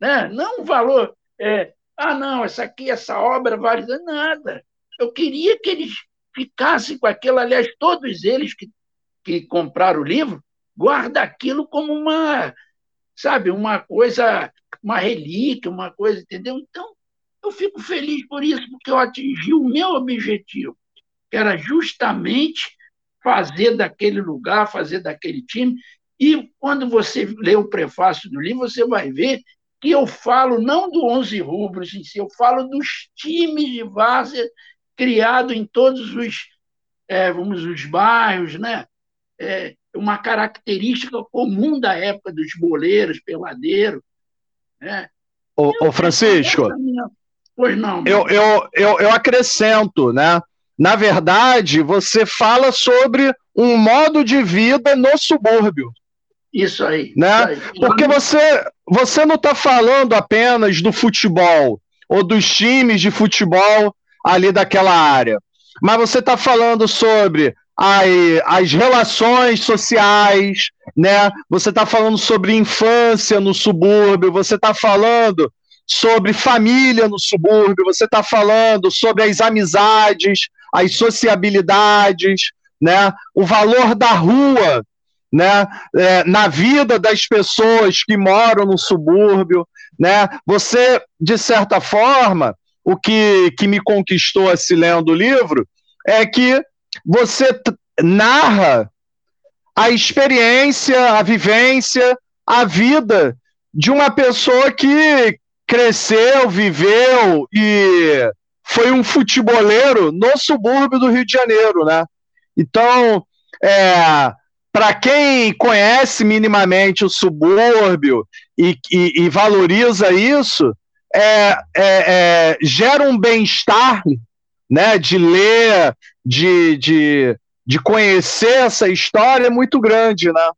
C: né? Não um valor, é, ah, não, essa aqui, essa obra vale nada. Eu queria que eles ficassem com aquilo, aliás, todos eles que, que compraram o livro, guarda aquilo como uma, sabe, uma coisa, uma relíquia, uma coisa, entendeu? Então, eu fico feliz por isso, porque eu atingi o meu objetivo, que era justamente fazer daquele lugar, fazer daquele time. E quando você lê o prefácio do livro, você vai ver que eu falo não do 11 rubros em si, eu falo dos times de várzea criado em todos os, é, vamos, os bairros, né? É uma característica comum da época dos boleiros, peladeiros. Né?
A: Ô, ô Francisco,
C: Pois não.
A: Eu, eu, eu, eu acrescento, né? Na verdade, você fala sobre um modo de vida no subúrbio.
C: Isso aí.
A: Né?
C: Isso aí.
A: Porque você, você não está falando apenas do futebol ou dos times de futebol ali daquela área, mas você está falando sobre as, relações sociais, né? Você está falando sobre infância no subúrbio, você está falando sobre família no subúrbio, você está falando sobre as amizades, as sociabilidades, né? o valor da rua né? É, na vida das pessoas que moram no subúrbio. Né? Você, de certa forma, o que, que me conquistou assim lendo o livro é que você narra a experiência, a vivência, a vida de uma pessoa que cresceu, viveu e foi um futeboleiro no subúrbio do Rio de Janeiro, né? Então, é, para quem conhece minimamente o subúrbio e, e, e valoriza isso, é, é, é gera um bem-estar, né? De ler, de, de, de conhecer essa história muito grande, né?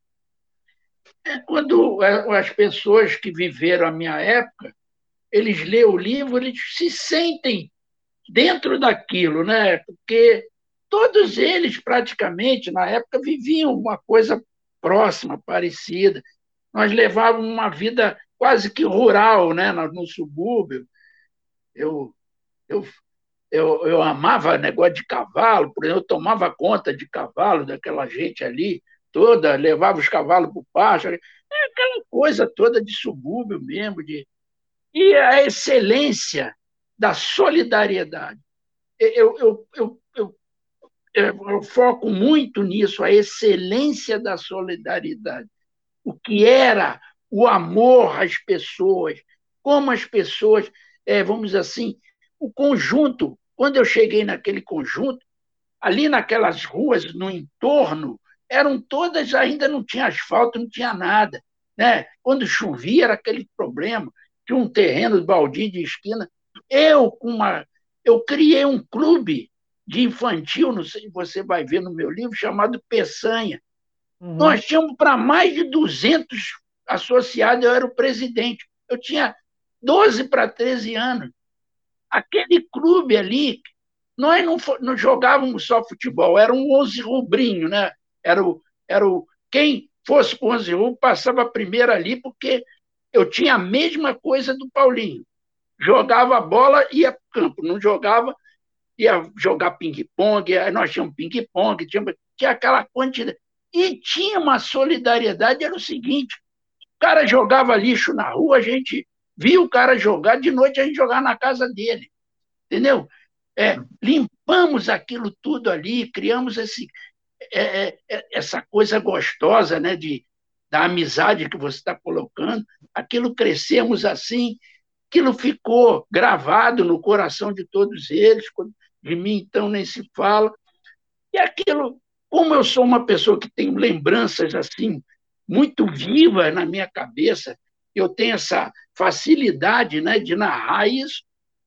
C: É, quando as pessoas que viveram a minha época eles lêem o livro, eles se sentem dentro daquilo, né? Porque todos eles, praticamente, na época, viviam uma coisa próxima, parecida. Nós levávamos uma vida quase que rural, né? no subúrbio. Eu, eu, eu, eu amava negócio de cavalo, por exemplo, eu tomava conta de cavalo, daquela gente ali toda, levava os cavalos para o pasto, é aquela coisa toda de subúrbio mesmo, de, e a excelência da solidariedade. Eu, eu, eu, eu, eu, foco muito nisso, a excelência da solidariedade. O que era o amor às pessoas, como as pessoas, é, vamos dizer assim, o conjunto. Quando eu cheguei naquele conjunto, ali naquelas ruas no entorno, eram todas, ainda não tinha asfalto, não tinha nada. Né? Quando chovia, era aquele problema de um terreno baldio de esquina. Eu, com uma, eu criei um clube de infantil, não sei se você vai ver no meu livro, chamado Peçanha. Uhum. Nós tínhamos para mais de 200 associados, eu era o presidente. Eu tinha 12 para 13 anos. Aquele clube ali, nós não, não jogávamos só futebol, era um 11 rubrinho, né? Era o, era o, quem fosse com 11 rubro passava primeiro ali, porque eu tinha a mesma coisa do Paulinho. Jogava a bola, ia para campo. Não jogava, ia jogar ping-pong. Aí nós tínhamos ping-pong, tinha, tinha aquela quantidade. E tinha uma solidariedade, era o seguinte: o cara jogava lixo na rua, a gente via o cara jogar, de noite a gente jogava na casa dele. Entendeu? É, limpamos aquilo tudo ali, criamos esse, é, é, é essa coisa gostosa né, de, da amizade que você está colocando. Aquilo crescemos assim, aquilo ficou gravado no coração de todos eles, de mim então nem se fala. E aquilo, como eu sou uma pessoa que tem lembranças assim muito vivas na minha cabeça, eu tenho essa facilidade né, de narrar isso,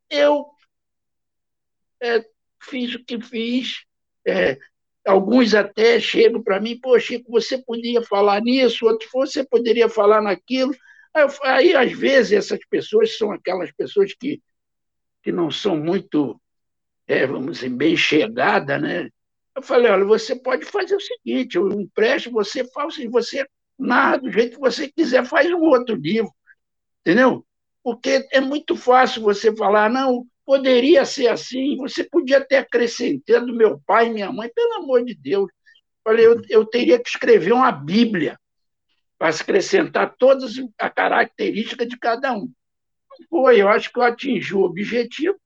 C: eu é, fiz o que fiz. É, alguns até chegam para mim, pô, Chico, você podia falar nisso, outros, você poderia falar naquilo. Aí, aí, às vezes, essas pessoas são aquelas pessoas que, que não são muito, é, vamos dizer, bem chegadas, né? Eu falei, olha, você pode fazer o seguinte, eu empresto, você faz, você narra do jeito que você quiser, faz um outro livro, entendeu? Porque é muito fácil você falar, não, poderia ser assim, você podia ter acrescentado meu pai minha mãe, pelo amor de Deus. Falei, eu, eu teria que escrever uma Bíblia para acrescentar todas a característica de cada um. Foi, eu acho que eu atingi o objetivo,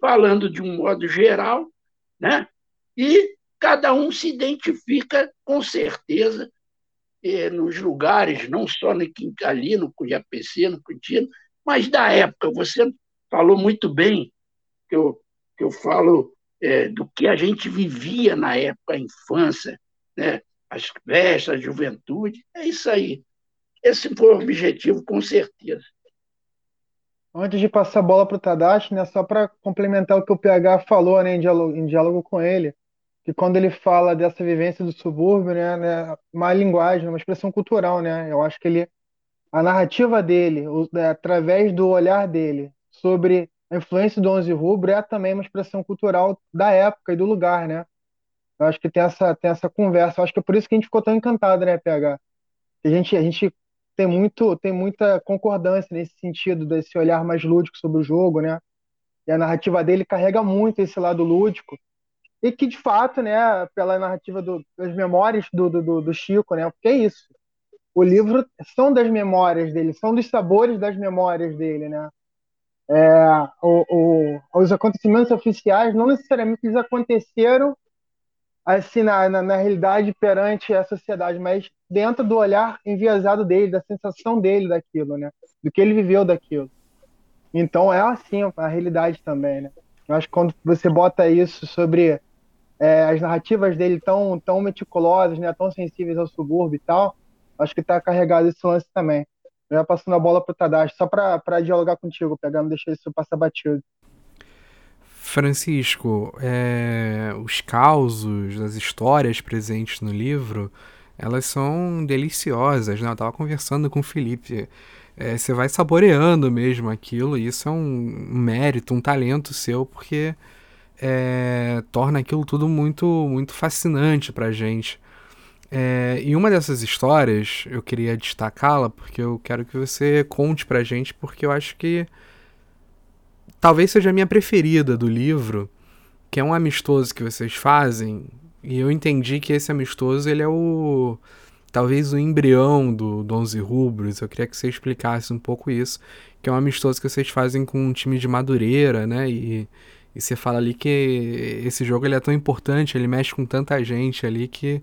C: falando de um modo geral, né? e cada um se identifica com certeza nos lugares, não só no ali, no Cujapc, no Quintino, mas da época. Você falou muito bem que eu, que eu falo é, do que a gente vivia na época, a infância, né? as festas, a juventude. É isso aí. Esse foi o objetivo, com certeza.
D: Antes de passar a bola para o Tadashi, né, só para complementar o que o PH falou né, em, diálogo, em diálogo com ele, que quando ele fala dessa vivência do subúrbio, né, né, uma linguagem, uma expressão cultural, né, eu acho que ele, a narrativa dele, o, é, através do olhar dele sobre a influência do Onze Rubro é também uma expressão cultural da época e do lugar, né? Eu acho que tem essa, tem essa conversa. Eu acho que é por isso que a gente ficou tão encantado, né, PH? A gente, a gente tem, muito, tem muita concordância nesse sentido, desse olhar mais lúdico sobre o jogo, né? E a narrativa dele carrega muito esse lado lúdico. E que, de fato, né, pela narrativa do, das memórias do, do, do Chico, né? Porque é isso. O livro são das memórias dele, são dos sabores das memórias dele, né? É, o, o, os acontecimentos oficiais não necessariamente eles aconteceram assim na, na, na, realidade perante a sociedade, mas dentro do olhar enviesado dele, da sensação dele daquilo, né? Do que ele viveu daquilo. Então é assim a realidade também, né? Eu acho que quando você bota isso sobre é, as narrativas dele tão, tão meticulosas, né? Tão sensíveis ao subúrbio e tal, acho que está carregado esse lance também. Já passando a bola para o Tadashi, só para dialogar contigo, pegar, não deixar isso passar batido.
B: Francisco, é, os causos, as histórias presentes no livro, elas são deliciosas, né? Eu tava conversando com o Felipe. É, você vai saboreando mesmo aquilo, e isso é um mérito, um talento seu, porque é, torna aquilo tudo muito, muito fascinante pra gente. É, e uma dessas histórias, eu queria destacá-la, porque eu quero que você conte pra gente, porque eu acho que talvez seja a minha preferida do livro, que é um amistoso que vocês fazem, e eu entendi que esse amistoso, ele é o... talvez o embrião do, do Onze Rubros, eu queria que você explicasse um pouco isso, que é um amistoso que vocês fazem com um time de Madureira, né, e... E você fala ali que esse jogo ele é tão importante, ele mexe com tanta gente ali que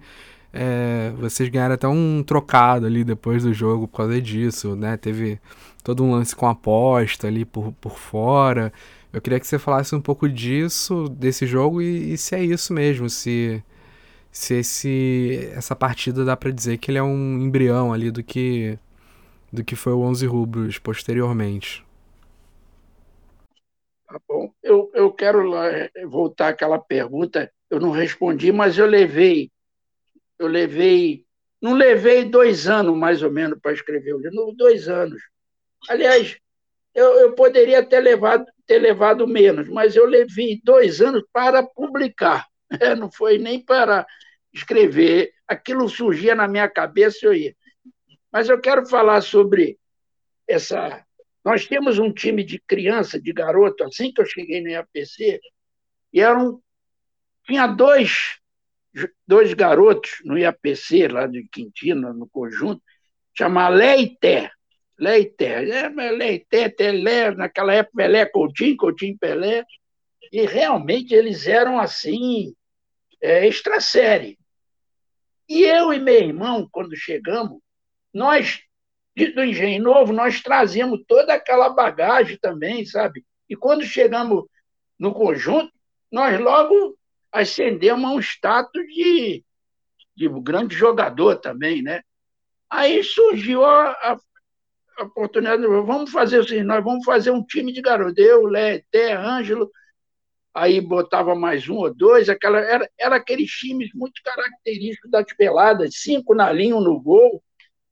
B: é, vocês ganharam até um trocado ali depois do jogo por causa disso, né? Teve todo um lance com aposta ali por, por fora. Eu queria que você falasse um pouco disso, desse jogo, e, e se é isso mesmo, se, se esse, essa partida dá para dizer que ele é um embrião ali do que, do que foi o 11 Rubros posteriormente.
C: Tá bom. Eu, eu quero voltar àquela pergunta, eu não respondi, mas eu levei eu levei, não levei dois anos mais ou menos para escrever o livro, dois anos. Aliás, eu, eu poderia ter levado, ter levado menos, mas eu levei dois anos para publicar, é, não foi nem para escrever. Aquilo surgia na minha cabeça eu ia. Mas eu quero falar sobre essa. Nós temos um time de criança, de garoto, assim que eu cheguei no IAPC, e eram. Tinha dois dois garotos no IAPC, lá de Quintino, no conjunto, chama Lé e Té. Leite, é, Leite, Telé, naquela época Pelé, Coutinho, Coutinho, Pelé, e realmente eles eram assim, é, extra série. E eu e meu irmão, quando chegamos, nós, do Engenho Novo, nós trazíamos toda aquela bagagem também, sabe? E quando chegamos no conjunto, nós logo ascendemos a um status de, de grande jogador também, né? Aí surgiu a, a, a oportunidade, vamos fazer assim, nós vamos fazer um time de garoto, eu, Té, Ângelo, aí botava mais um ou dois, aquela, era, era aqueles times muito característicos das peladas, cinco na linha, um no gol,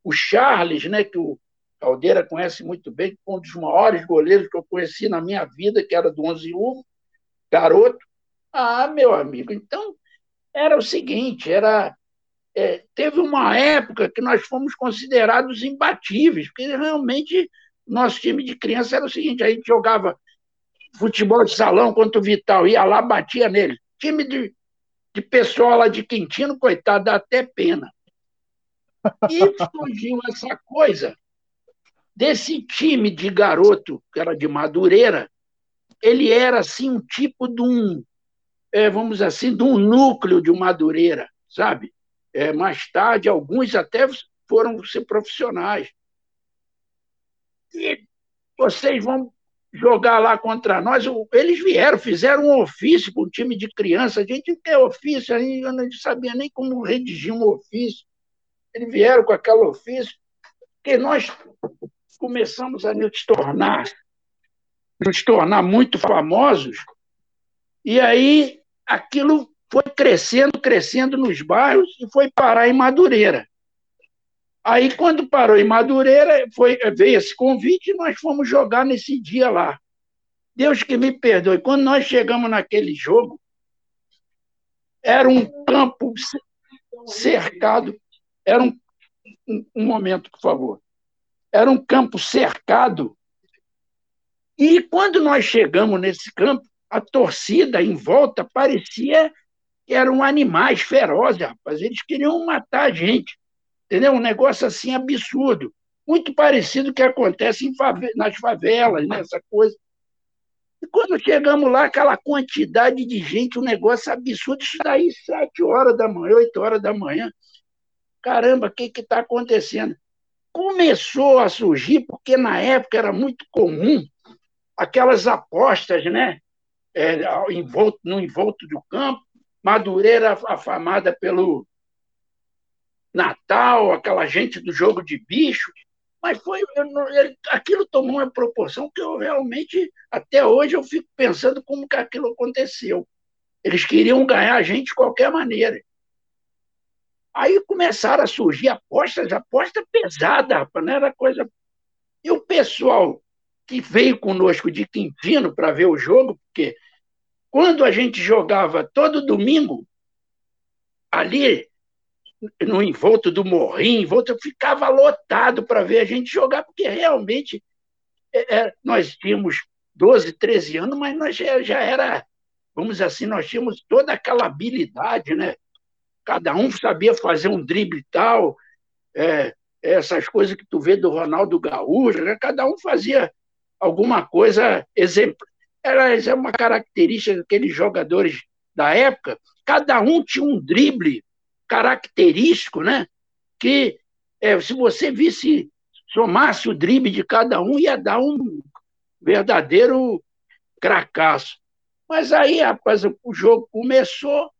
C: o Charles, né, que o Caldeira conhece muito bem, um dos maiores goleiros que eu conheci na minha vida, que era do 11 1 garoto. Ah, meu amigo, então era o seguinte, era é, teve uma época que nós fomos considerados imbatíveis, porque realmente nosso time de criança era o seguinte, a gente jogava futebol de salão contra o Vital, ia lá, batia nele. Time de, de pessoal lá de Quintino, coitado, dá até pena. E surgiu essa coisa desse time de garoto, que era de Madureira, ele era assim um tipo de um, é, vamos assim, de um núcleo de Madureira, sabe? É, mais tarde, alguns até foram ser profissionais. E vocês vão jogar lá contra nós. Eles vieram, fizeram um ofício para o time de criança. A gente não tem ofício, aí eu não sabia nem como redigir um ofício. Eles vieram com aquele ofício, que nós começamos a nos tornar, nos tornar muito famosos, e aí aquilo foi crescendo, crescendo nos bairros e foi parar em Madureira. Aí, quando parou em Madureira, foi, veio esse convite e nós fomos jogar nesse dia lá. Deus que me perdoe. Quando nós chegamos naquele jogo, era um campo cercado. Era um, um, momento, por favor. Era um campo cercado. E quando nós chegamos nesse campo, a torcida em volta parecia que eram animais ferozes, rapaz. Eles queriam matar a gente. Entendeu? Um negócio assim absurdo. Muito parecido com o que acontece nas favelas, né? essa coisa. E quando chegamos lá, aquela quantidade de gente, um negócio absurdo, isso daí, sete horas da manhã, oito horas da manhã. Caramba, o que está acontecendo? Começou a surgir, porque na época era muito comum aquelas apostas, né? É, envolto, no envolto do campo, Madureira afamada pelo Natal, aquela gente do jogo de bicho, mas foi aquilo tomou uma proporção que eu realmente até hoje eu fico pensando como que aquilo aconteceu. Eles queriam ganhar a gente de qualquer maneira. Aí começaram a surgir apostas, aposta pesada, rapaz, não era coisa. E o pessoal que veio conosco de Quintino para ver o jogo, porque quando a gente jogava todo domingo, ali no envolto do Morrinho, envolto, ficava lotado para ver a gente jogar, porque realmente é, é nós tínhamos 12, 13 anos, mas nós já, já era, vamos assim, nós tínhamos toda aquela habilidade, né? Cada um sabia fazer um drible tal, é, essas coisas que tu vê do Ronaldo Gaúcho, né? cada um fazia alguma coisa exemplar. Era uma característica daqueles jogadores da época, cada um tinha um drible característico, né? Que é, se você visse, somasse o drible de cada um, ia dar um verdadeiro cracaço. Mas aí, rapaz, o jogo começou.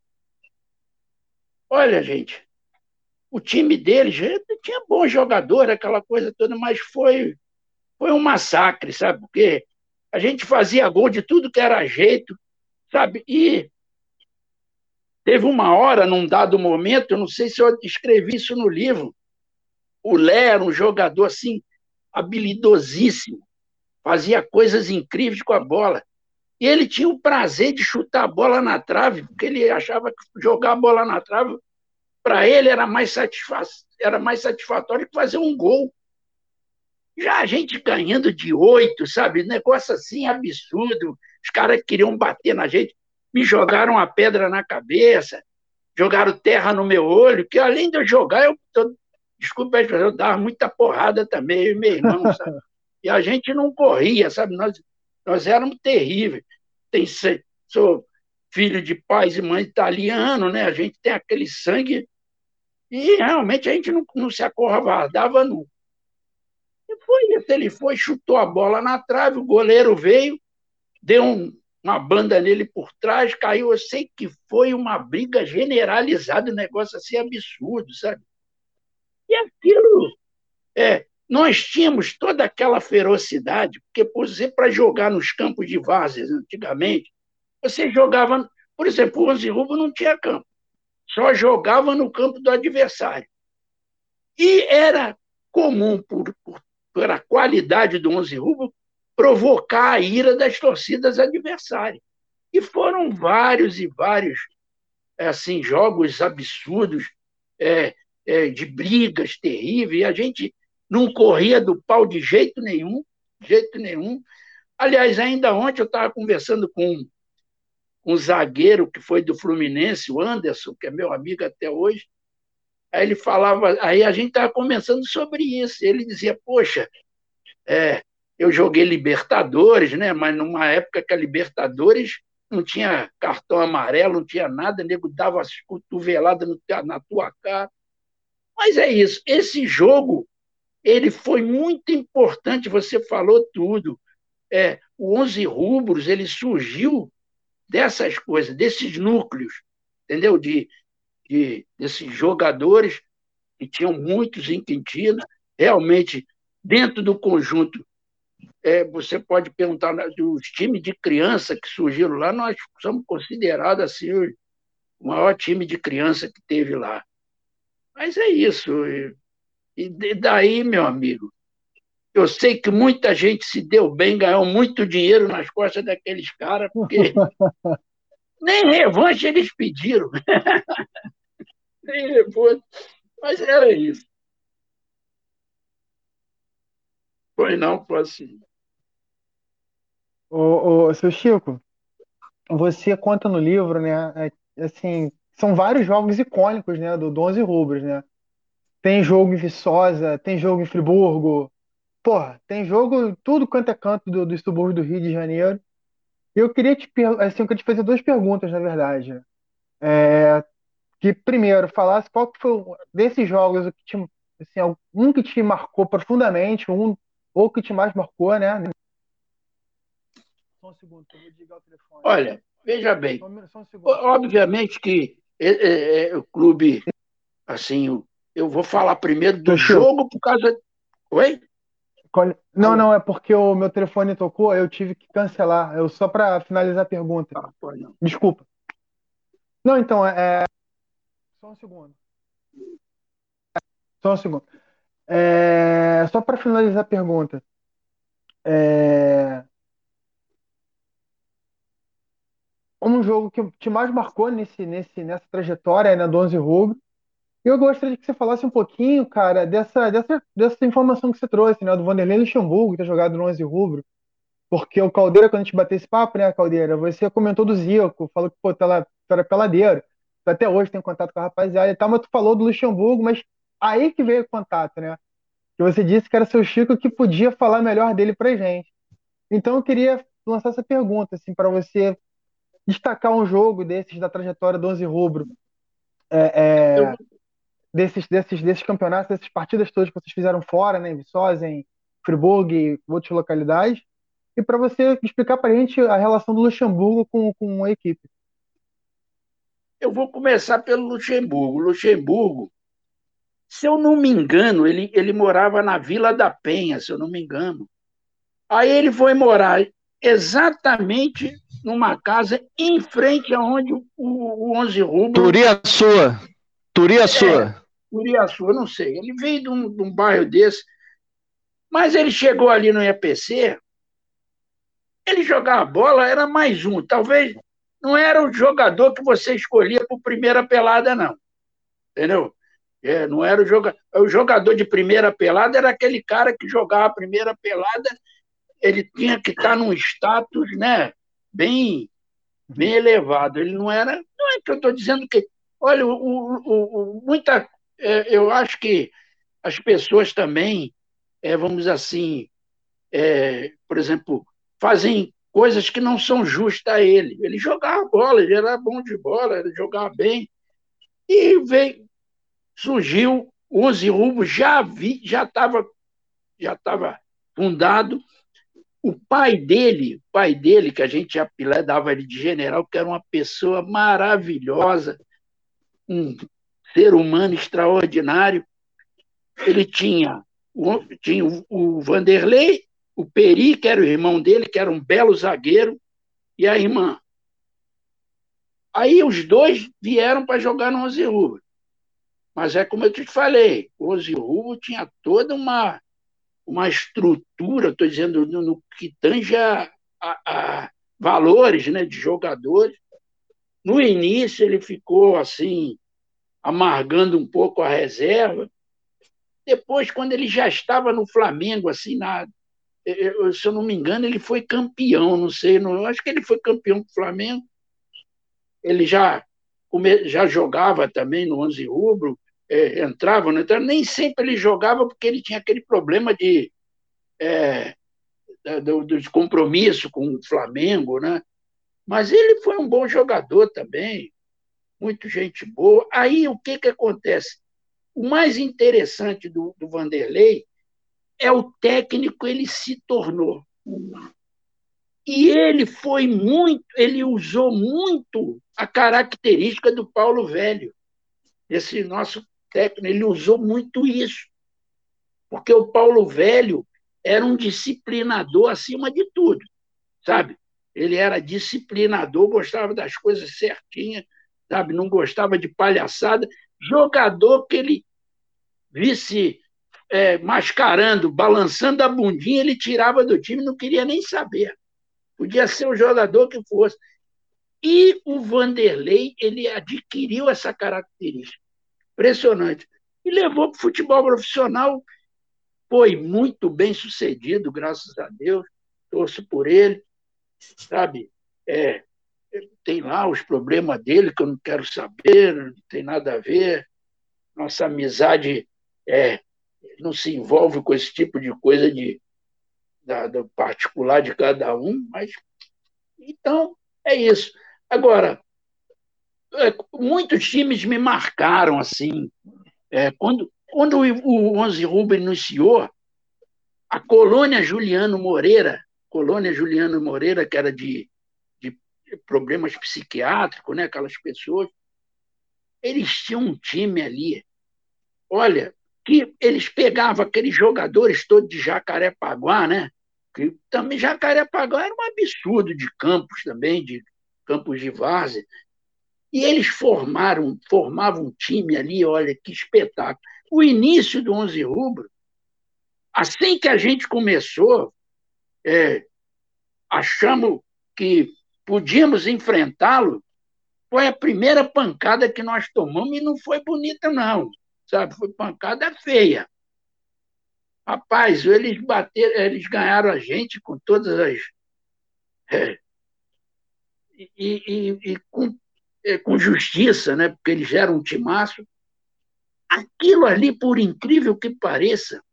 C: Olha, gente, o time deles tinha bom jogador, aquela coisa toda, mas foi, foi um massacre, sabe? Porque a gente fazia gol de tudo que era jeito, sabe? E Teve uma hora, num dado momento, eu não sei se eu escrevi isso no livro, o Lé era um jogador assim, habilidosíssimo, fazia coisas incríveis com a bola. E ele tinha o prazer de chutar a bola na trave, porque ele achava que jogar a bola na trave, para ele, era mais, satisfa era mais satisfatório que fazer um gol. Já a gente ganhando de oito, sabe? Negócio assim absurdo. Os caras queriam bater na gente me jogaram a pedra na cabeça, jogaram terra no meu olho, que além de eu jogar, eu, desculpa, eu dava muita porrada também, eu e meu irmão, sabe? E a gente não corria, sabe? Nós, nós éramos terríveis. Tem, sou filho de pais e mães italianos, né? A gente tem aquele sangue e realmente a gente não, não se acovardava nunca. E foi. Ele foi, chutou a bola na trave, o goleiro veio, deu um, uma banda nele por trás, caiu. Eu sei que foi uma briga generalizada, um negócio assim absurdo, sabe? E aquilo. É, nós tínhamos toda aquela ferocidade, porque, por exemplo, para jogar nos campos de várzeas antigamente, você jogava, por exemplo, o Onze Rubro não tinha campo, só jogava no campo do adversário. E era comum, por, por, pela qualidade do Onze Rubro, provocar a ira das torcidas adversárias. E foram vários e vários assim jogos absurdos, é, é, de brigas terríveis, e a gente não corria do pau de jeito nenhum, de jeito nenhum. Aliás, ainda ontem eu estava conversando com um zagueiro que foi do Fluminense, o Anderson, que é meu amigo até hoje. Aí ele falava, aí a gente estava conversando sobre isso. Ele dizia, poxa, é, eu joguei Libertadores, né? Mas numa época que a Libertadores não tinha cartão amarelo, não tinha nada, o nego dava as cotoveladas na tua cara. Mas é isso. Esse jogo ele foi muito importante. Você falou tudo. É, o Onze Rubros ele surgiu dessas coisas, desses núcleos, entendeu? De, de desses jogadores que tinham muitos em Quintina, realmente dentro do conjunto. É, você pode perguntar dos times de criança que surgiram lá, nós somos considerados assim o maior time de criança que teve lá. Mas é isso. E daí, meu amigo, eu sei que muita gente se deu bem, ganhou muito dinheiro nas costas daqueles caras, porque nem revanche eles pediram. nem revanche. Mas era isso. Foi não, foi assim.
D: Ô, ô, seu Chico, você conta no livro, né? É, assim, são vários jogos icônicos, né? Do 11 Rubros, né? Tem jogo em Viçosa, tem jogo em Friburgo, porra, tem jogo tudo quanto é canto do, do subúrbio do Rio de Janeiro. Eu queria te, assim, eu queria te fazer duas perguntas, na verdade. É, que primeiro falasse qual que foi desses jogos que te, assim, um que te marcou profundamente, um ou que te mais marcou, né?
C: Só um segundo, eu vou desligar o telefone. Olha, veja bem, só um, só um obviamente que é, é, é, o clube, assim, eu vou falar primeiro do jogo por causa. Oi?
D: Não, não, é porque o meu telefone tocou, eu tive que cancelar. Eu só para finalizar a pergunta. Ah, não. Desculpa. Não, então, é. Só um segundo. Só um segundo. É... Só para finalizar a pergunta. É... Um jogo que te mais marcou nesse, nesse, nessa trajetória né, do 11 Rubro eu gostaria que você falasse um pouquinho, cara, dessa, dessa, dessa informação que você trouxe, né, do Vanderlei Luxemburgo, ter jogado no 11 rubro. Porque o Caldeira, quando a gente bateu esse papo, né, Caldeira, você comentou do Zico, falou que, pô, tu era, peladeiro. Até hoje tem contato com a rapaziada e tal, mas tu falou do Luxemburgo, mas aí que veio o contato, né? Que você disse que era seu Chico que podia falar melhor dele pra gente. Então eu queria lançar essa pergunta, assim, para você destacar um jogo desses da trajetória do 11 rubro. É, é... Eu desses, desses, desses campeonatos, dessas partidas todas que vocês fizeram fora, né, em Viçosa, em Friburgo e outras localidades, e para você explicar para a gente a relação do Luxemburgo com, com a equipe.
C: Eu vou começar pelo Luxemburgo. Luxemburgo, se eu não me engano, ele, ele morava na Vila da Penha, se eu não me engano. Aí ele foi morar exatamente numa casa em frente aonde o, o 11 Rubro...
A: Turia sua. Turiaçu. É,
C: Turiaçu, eu não sei. Ele veio de um, de um bairro desse, mas ele chegou ali no EPC, ele jogava bola, era mais um. Talvez não era o jogador que você escolhia por primeira pelada, não. Entendeu? É, não era o jogador. O jogador de primeira pelada era aquele cara que jogava a primeira pelada, ele tinha que estar num status né, bem, bem elevado. Ele não era. Não é que eu estou dizendo que Olha, o, o, o, muita, é, eu acho que as pessoas também, é, vamos assim, é, por exemplo, fazem coisas que não são justas a ele. Ele jogava bola, ele era bom de bola, ele jogava bem. E veio, surgiu 11 Rubos, já vi, já estava já estava fundado. O pai dele, pai dele, que a gente apelidava ele de general, que era uma pessoa maravilhosa, um ser humano extraordinário. Ele tinha, tinha o Vanderlei, o Peri, que era o irmão dele, que era um belo zagueiro, e a irmã. Aí os dois vieram para jogar no Onze Rubro. Mas é como eu te falei, o Onze Rubro tinha toda uma, uma estrutura, estou dizendo, no, no, que tange a, a, a valores né, de jogadores. No início ele ficou assim, amargando um pouco a reserva. Depois, quando ele já estava no Flamengo, assim, na, eu, se eu não me engano, ele foi campeão, não sei, não, acho que ele foi campeão do Flamengo. Ele já, já jogava também no 11 rubro, é, entrava, não entrava, nem sempre ele jogava porque ele tinha aquele problema de, é, do, do compromisso com o Flamengo, né? Mas ele foi um bom jogador também, muito gente boa. Aí o que, que acontece? O mais interessante do, do Vanderlei é o técnico ele se tornou. E ele foi muito, ele usou muito a característica do Paulo Velho. Esse nosso técnico, ele usou muito isso. Porque o Paulo Velho era um disciplinador acima de tudo, sabe? Ele era disciplinador, gostava das coisas certinhas, sabe? Não gostava de palhaçada. Jogador que ele visse é, mascarando, balançando a bundinha, ele tirava do time, não queria nem saber. Podia ser o jogador que fosse. E o Vanderlei, ele adquiriu essa característica. Impressionante. E levou para o futebol profissional. Foi muito bem sucedido, graças a Deus. Torço por ele. Sabe? É, tem lá os problemas dele que eu não quero saber, não tem nada a ver. Nossa amizade é não se envolve com esse tipo de coisa de, da, do particular de cada um, mas então é isso. Agora, é, muitos times me marcaram assim. É, quando, quando o, Onze Rubem iniciou, a colônia Juliano Moreira, colônia Juliano Moreira, que era de, de problemas psiquiátricos, né, aquelas pessoas, eles tinham um time ali. Olha, que eles pegavam aqueles jogadores todos de Jacarepaguá, né? Que também Jacarepaguá era um absurdo de campos também, de campos de várzea. E eles formaram, formavam um time ali, olha que espetáculo. O início do 11 Rubro, assim que a gente começou, é, achamos que podíamos enfrentá-lo, foi a primeira pancada que nós tomamos e não foi bonita, não sabe? Foi pancada feia. Rapaz, eles bateram, eles ganharam a gente com todas as. É, e, e, e com, é, com, justiça, né? porque eles eram um timaço. Aquilo ali, por incrível que pareça,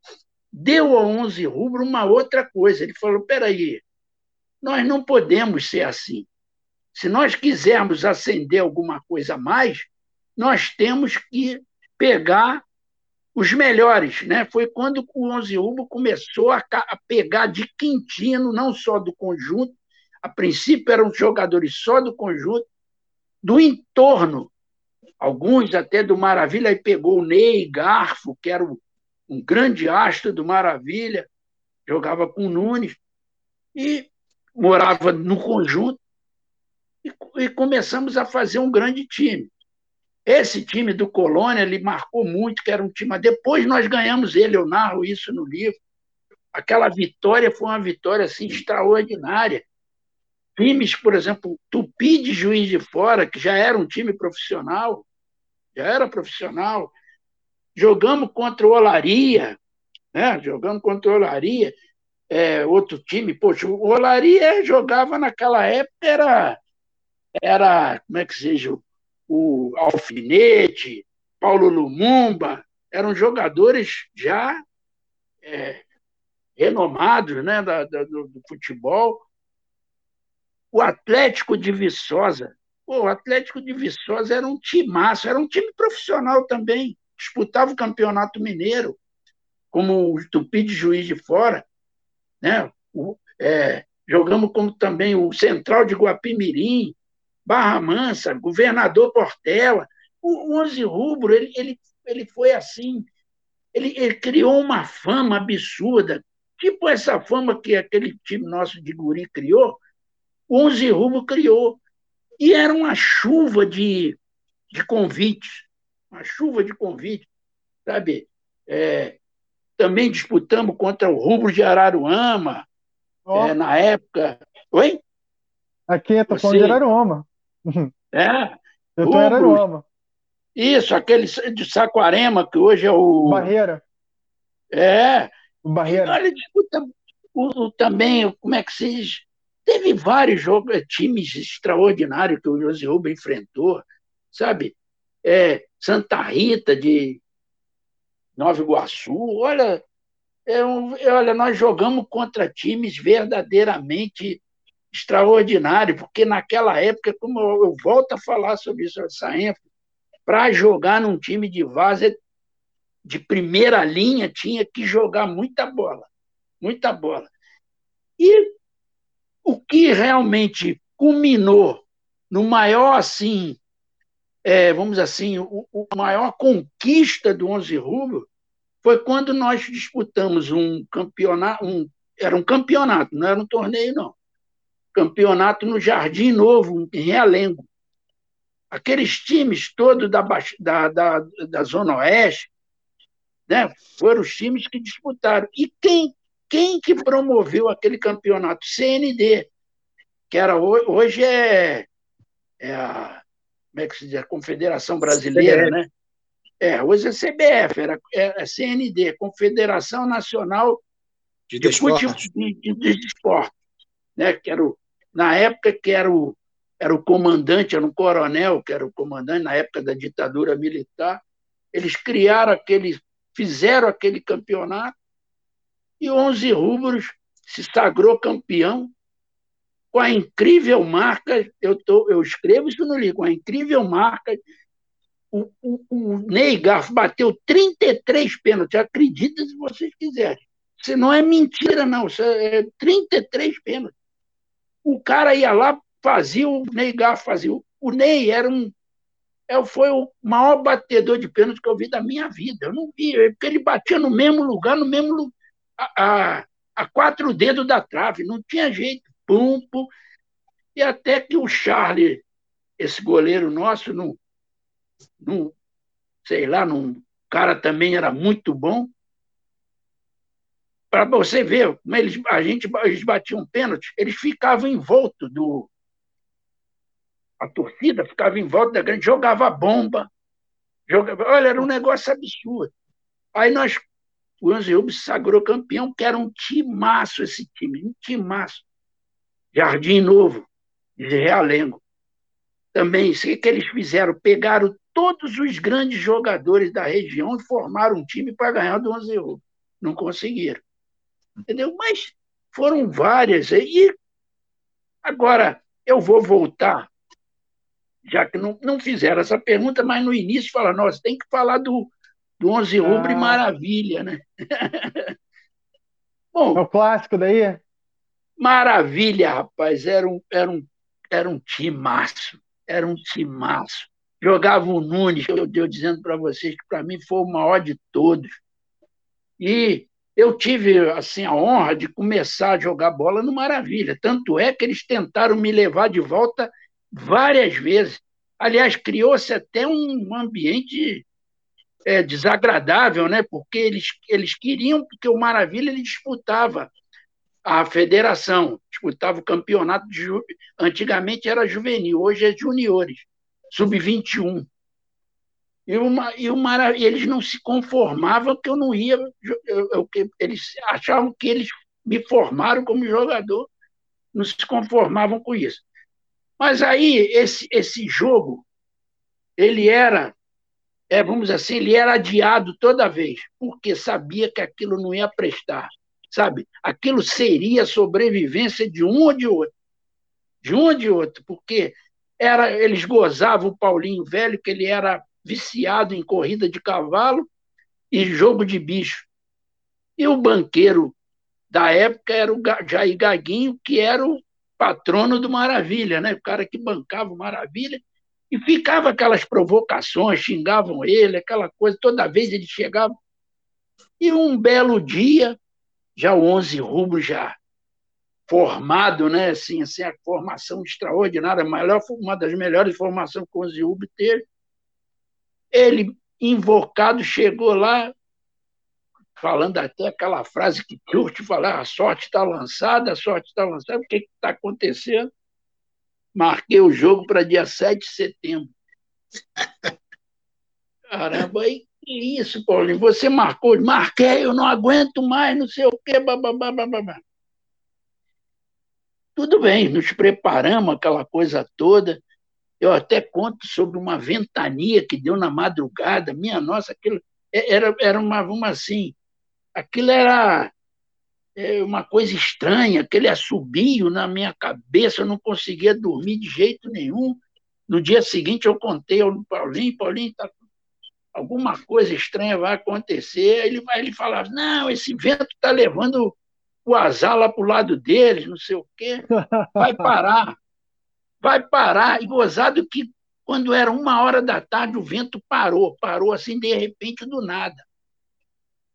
C: deu ao 11 Rubro uma outra coisa. Ele falou: peraí, nós não podemos ser assim. Se nós quisermos acender alguma coisa a mais, nós temos que pegar os melhores, né? Foi quando o Onze Ubo começou a, pegar de Quintino, não só do conjunto, a princípio eram jogadores só do conjunto, do entorno, alguns até do Maravilha, aí pegou o Ney Garfo, que era um grande astro do Maravilha, jogava com o Nunes, e morava no conjunto, e, e começamos a fazer um grande time. Esse time do Colônia, ele marcou muito, que era um time. Depois nós ganhamos ele, eu narro isso no livro. Aquela vitória foi uma vitória assim, extraordinária. Times, por exemplo, Tupi de Juiz de Fora, que já era um time profissional, já era profissional. Jogamos contra o Olaria, né? jogamos contra o Olaria, é, outro time. Poxa, o Olaria jogava naquela época, era, era como é que seja, o Alfinete, Paulo Lumumba, eram jogadores já é, renomados né, da, da, do, do, futebol. O Atlético de Viçosa, pô, o Atlético de Viçosa era um timaço, era um time profissional também, disputava o Campeonato Mineiro, como o Tupi de Juiz de Fora, né? O, é, jogamos como também o Central de Guapimirim, Barra Mansa, Governador Portela, o Onze Rubro, ele, ele, ele foi assim, ele, ele criou uma fama absurda, tipo essa fama que aquele time nosso de guri criou, o Onze Rubro criou. E era uma chuva de, de convites, uma chuva de convites, sabe? É, também disputamos contra o Rubro de Araruama, oh. é, na época. Oi?
D: Aqui, eu tô falando de Araruama.
C: É.
D: Eu tô em Araruama.
C: Isso, aquele de Saquarema, que hoje é o.
D: Barreira.
C: É.
D: Barreira.
C: Olha, disputa o, o, também, como é que diz? Teve vários jogos, eh, times extraordinários que o José Rubem enfrentou, sabe? É, Santa Rita de Nova Iguaçu, olha, é um, olha, nós jogamos contra times verdadeiramente extraordinários, porque naquela época, como eu, eu volto a falar sobre isso, essa ênfase, para jogar num time de vaza de primeira linha, tinha que jogar muita bola, muita bola. E o que realmente culminou no maior, assim, é, vamos assim, o, o, maior conquista do Onze Rubro foi quando nós disputamos um campeonato, um, era um campeonato, não era um torneio, não. Campeonato no Jardim Novo, em Realengo aqueles times todos da, da, da, da Zona Oeste, né, foram os times que disputaram. E quem, quem que promoveu aquele campeonato? CND, que era hoje é, é a, como é que se diz? A Confederação Brasileira, CBF. né? É, hoje é CBF, era, é, é CND, Confederação Nacional de, de, Futebol, de, de, de Esporte, né? que era o, na época que era o era o comandante, era um coronel, que era o comandante na época da ditadura militar. Eles criaram aquele, fizeram aquele campeonato e 11 rubros se sagrou campeão com a incrível marca, eu, tô, eu escrevo isso no livro, com a incrível marca, o, o, o Ney Garfo bateu 33 pênaltis, acredita se vocês quiserem. Isso não é mentira, não, isso é 33 pênaltis. O cara ia lá, fazia, o Ney Garfo fazia. O Ney era um. É, foi o maior batedor de pênalti que eu vi da minha vida. Eu não vi, é porque ele batia no mesmo lugar, no mesmo a, a, a quatro dedos da trave, não tinha jeito. Pum, pum. E até que o Charlie, esse goleiro nosso, não, sei lá, não, cara também era muito bom. Para você ver como eles, a gente, eles batiam pênalti, eles ficavam em volta do, a torcida ficava em volta da grande, jogava bomba. Jogava, olha, era um negócio absurdo. Aí nós, o Anzeúbe se sagrou campeão, que era um timaço esse time, um timaço. Jardim Novo, de Realengo. Também, o que, que eles fizeram? Pegaram todos os grandes jogadores da região e formaram um time para ganhar do Anzeúbe. Não conseguiram. Entendeu? Mas foram várias. E agora eu vou voltar já que não, não fizeram essa pergunta, mas no início falaram, nós tem que falar do, do 11 Rubro ah. Maravilha, né?
D: Bom, é o clássico daí?
C: Maravilha, rapaz, era um, era um, era um timaço, era um timaço. Jogava o Nunes, eu estou dizendo para vocês que para mim foi o maior de todos. E eu tive assim a honra de começar a jogar bola no Maravilha. Tanto é que eles tentaram me levar de volta várias vezes. Aliás, criou-se até um ambiente é, desagradável, né? porque eles, eles queriam, porque o Maravilha ele disputava a federação, disputava o campeonato, de, antigamente era juvenil, hoje é juniores, sub-21. E, uma, e, uma, eles não se conformavam que eu não ia. Eu, eu, eles achavam que eles me formaram como jogador, não se conformavam com isso. Mas aí, esse, esse jogo, ele era é, vamos assim, ele era adiado toda vez, porque sabia que aquilo não ia prestar, sabe? Aquilo seria sobrevivência de um ou de outro, de um ou de outro, porque era, eles gozavam o Paulinho velho, que ele era viciado em corrida de cavalo e jogo de bicho. E o banqueiro da época era o Jair Gaguinho, que era o patrono do Maravilha, né? o cara que bancava o Maravilha, e ficava aquelas provocações, xingavam ele, aquela coisa, toda vez ele chegava. E um belo dia, já o 11 rubros já formado, né? Assim, assim, a formação extraordinária, melhor, uma das melhores formações que o 11 rubros teve. Ele, invocado, chegou lá, falando até aquela frase que curte falar, a sorte está lançada, a sorte está lançada, o que está acontecendo? Marquei o jogo para dia 7 de setembro. Caramba, aí que isso, Paulinho? Você marcou? Marquei, eu não aguento mais, não sei o quê, bababá, bababá. Tudo bem, nos preparamos, aquela coisa toda. Eu até conto sobre uma ventania que deu na madrugada. Minha nossa, aquilo é, era, era uma, uma assim, aquilo era é, uma coisa estranha, aquele assobio na minha cabeça, eu não conseguia dormir de jeito nenhum. No dia seguinte eu contei ao Paulinho, Paulinho, tá, alguma coisa estranha vai acontecer. Ele, ele falava, não, esse vento está levando o azar lá para o lado deles, não sei o quê, vai parar, vai parar. E gozado que quando era uma hora da tarde o vento parou, parou assim de repente do nada.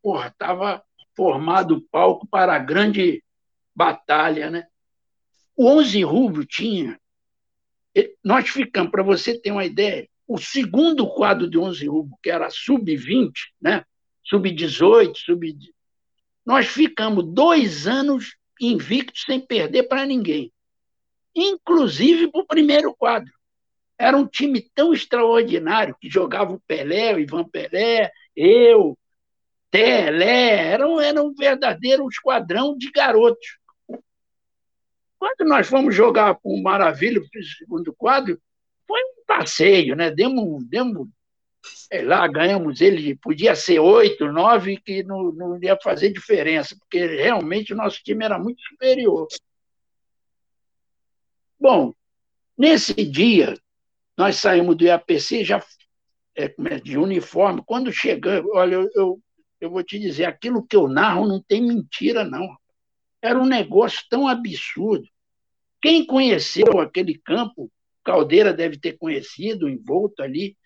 C: Porra, estava formado o palco para a grande batalha. Né? O 11 Rubro tinha. Nós ficamos, para você ter uma ideia, o segundo quadro de 11 Rubro, que era sub-20, né? sub-18, sub nós ficamos dois anos invictos sem perder para ninguém, inclusive para o primeiro quadro. Era um time tão extraordinário que jogava o Pelé, o Ivan Pelé, eu, Telé, era um, era um verdadeiro esquadrão de garotos. Quando nós fomos jogar com o Maravilha, o segundo quadro, foi um passeio, né? Demos, demos sei lá, ganhamos ele, podia ser oito, nove, que não, não ia fazer diferença, porque realmente o nosso time era muito superior. Bom, nesse dia, nós saímos do IAPC já é, de uniforme. Quando chegamos, olha, eu, eu, eu vou te dizer, aquilo que eu narro não tem mentira, não. Era um negócio tão absurdo. Quem conheceu aquele campo, Caldeira deve ter conhecido, envolto ali,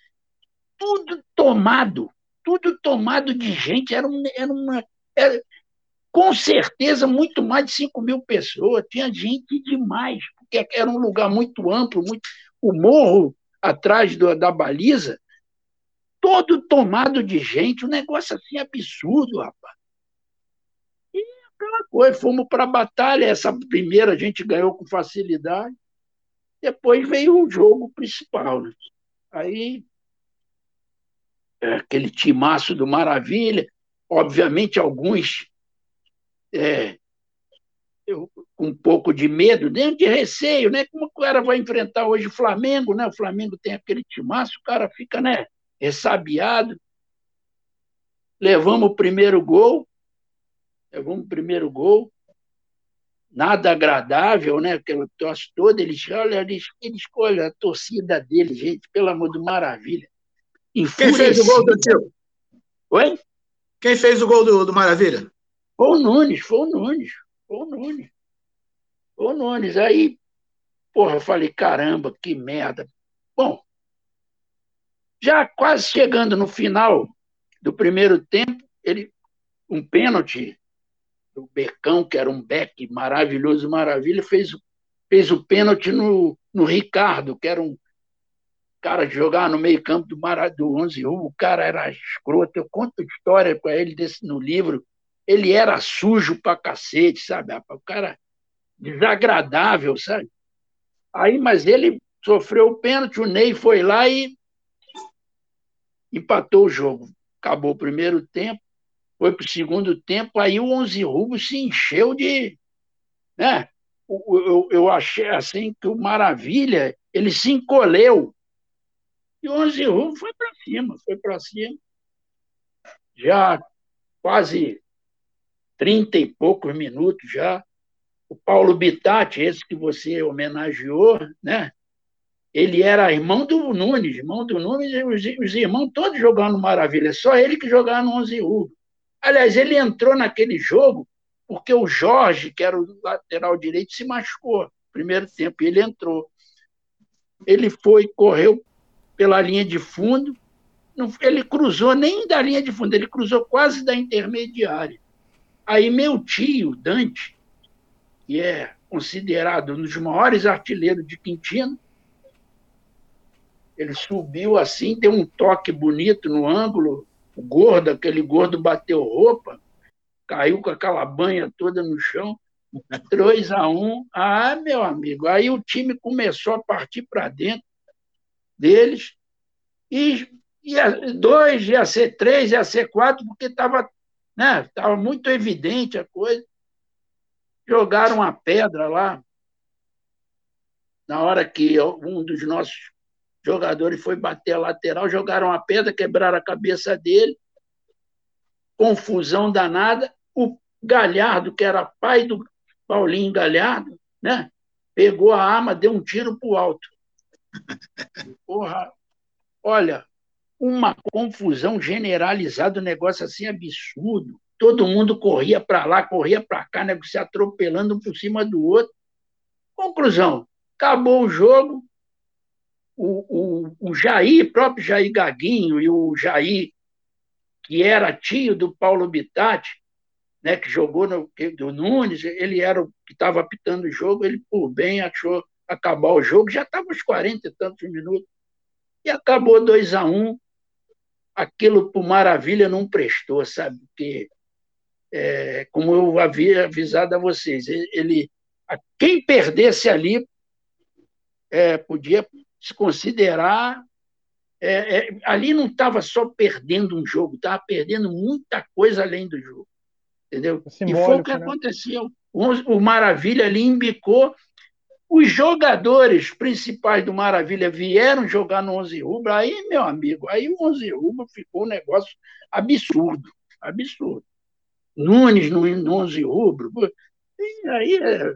C: tudo tomado, tudo tomado de gente. Era, um, era uma. Era, com certeza, muito mais de 5 mil pessoas. Tinha gente demais, porque era um lugar muito amplo, muito, o morro atrás do, da baliza todo tomado de gente, um negócio assim absurdo, rapaz. E aquela coisa, fomos para a batalha, essa primeira a gente ganhou com facilidade, depois veio o jogo principal. Né? Aí, é, aquele timaço do Maravilha, obviamente alguns é, eu, com um pouco de medo, dentro de receio, né? Como o cara vai enfrentar hoje o Flamengo, né? O Flamengo tem aquele timaço, o cara fica, né? ressabiado. Levamos o primeiro gol, levamos o primeiro gol, nada agradável, né? Aquela tosse toda, eles olha, eles, eles olha a torcida dele, gente, pelo amor de maravilha.
E: Quem fez o gol do tio?
C: Oi?
E: Quem fez o gol do, do Maravilha?
C: Foi o Nunes, foi o Nunes, foi o Nunes. Foi o Nunes. Aí, porra, eu falei, caramba, que merda. Bom, já quase chegando no final do primeiro tempo, ele um pênalti o Becão, que era um back maravilhoso, maravilha, fez, fez o pênalti no, no Ricardo, que era um cara de jogar no meio campo do, do 11 o cara era escroto, eu conto história com ele desse, no livro, ele era sujo pra cacete, sabe? O cara desagradável, sabe? Aí, mas ele sofreu o pênalti, o Ney foi lá e empatou o jogo. Acabou o primeiro tempo, foi para o segundo tempo, aí o Onze Rubos se encheu de. Né? Eu, eu, achei assim que o Maravilha ele se encolheu. E o Onze Rubro foi para cima, foi para cima. Já quase trinta e poucos minutos já. O Paulo Bitatti, esse que você homenageou, né? Ele era irmão do Nunes, irmão do Nunes, os, os irmãos todos jogando Maravilha, só ele que jogava no Onze Rubro. Aliás, ele entrou naquele jogo porque o Jorge, que era o lateral direito, se machucou primeiro tempo, e ele entrou. Ele foi, correu pela linha de fundo, não, ele cruzou nem da linha de fundo, ele cruzou quase da intermediária. Aí meu tio, Dante, que é considerado um dos maiores artilheiros de Quintino, ele subiu assim, deu um toque bonito no ângulo, gordo, aquele gordo bateu roupa, caiu com aquela banha toda no chão, 3 a 1 Ah, meu amigo, aí o time começou a partir para dentro deles, e ia dois, ia ser três, ia ser quatro, porque estava né, tava muito evidente a coisa. Jogaram a pedra lá, na hora que um dos nossos jogadores foi bater a lateral, jogaram a pedra, quebraram a cabeça dele, confusão danada. O Galhardo, que era pai do Paulinho Galhardo, né, pegou a arma, deu um tiro para o alto. Porra, olha, uma confusão generalizada, um negócio assim absurdo. Todo mundo corria para lá, corria para cá, né, se atropelando um por cima do outro. Conclusão: acabou o jogo. O, o, o Jair, próprio Jair Gaguinho e o Jair, que era tio do Paulo Bitatti, né, que jogou no do Nunes, ele era o que estava apitando o jogo, ele, por bem, achou acabar o jogo, já estava uns 40 e tantos minutos e acabou 2 a 1 um. Aquilo por maravilha não prestou, sabe? Porque, é, como eu havia avisado a vocês, ele, quem perdesse ali é, podia se considerar. É, é ali não estava só perdendo um jogo, estava perdendo muita coisa além do jogo. Entendeu? e foi o que né? aconteceu. O, o Maravilha ali embicou os jogadores principais do Maravilha vieram jogar no 11 rubro, aí, meu amigo, aí o 11 rubro ficou um negócio absurdo, absurdo. Nunes no, no 11 rubro. E aí, é,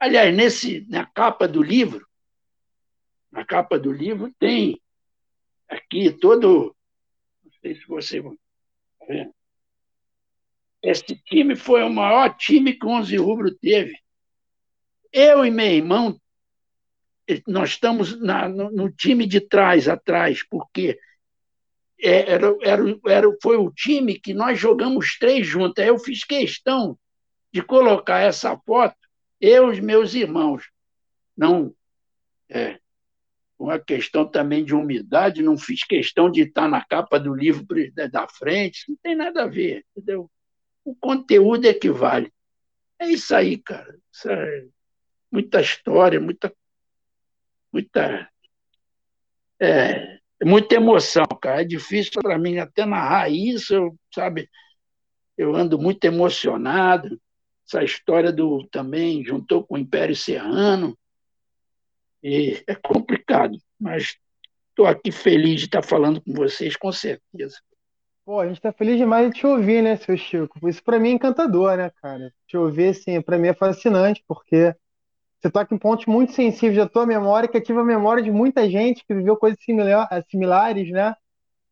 C: aliás, nesse, na capa do livro, na capa do livro tem aqui todo, não sei se você. Esse time foi o maior time que o 11 rubro teve eu e meu irmão, nós estamos na, no, no, time de trás, atrás, porque é, era, era, era, foi o time que nós jogamos três juntos. Eu fiz questão de colocar essa foto, eu e os meus irmãos. Não, é, uma questão também de umidade, não fiz questão de estar na capa do livro da frente, não tem nada a ver, entendeu? O conteúdo é que vale. É isso aí, cara. Isso é, muita história, muita, muita, é, muita emoção, cara. É difícil para mim até narrar isso, eu, sabe? Eu ando muito emocionado. Essa história do também juntou com o Império Serrano. E é complicado, mas estou aqui feliz de estar falando com vocês, com certeza.
D: Pô, a gente está feliz demais de te ouvir, né, seu Chico? Isso para mim é encantador, né, cara? Te ouvir, assim, para mim é fascinante, porque você toca em pontos muito sensíveis da tua memória, que ativa a memória de muita gente que viveu coisas eh, similares, né?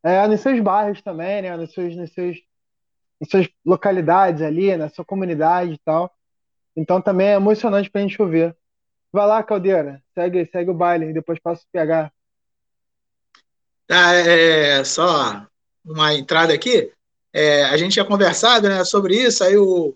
D: É, nos seus bairros também, né? Nos seus, nos seus, nas suas localidades ali, na sua comunidade e tal. Então também é emocionante pra gente ouvir. Vai lá, Caldeira, segue, segue o baile, depois passa o PH.
E: Tá, é, só uma entrada aqui. É, a gente tinha conversado né, sobre isso, aí o,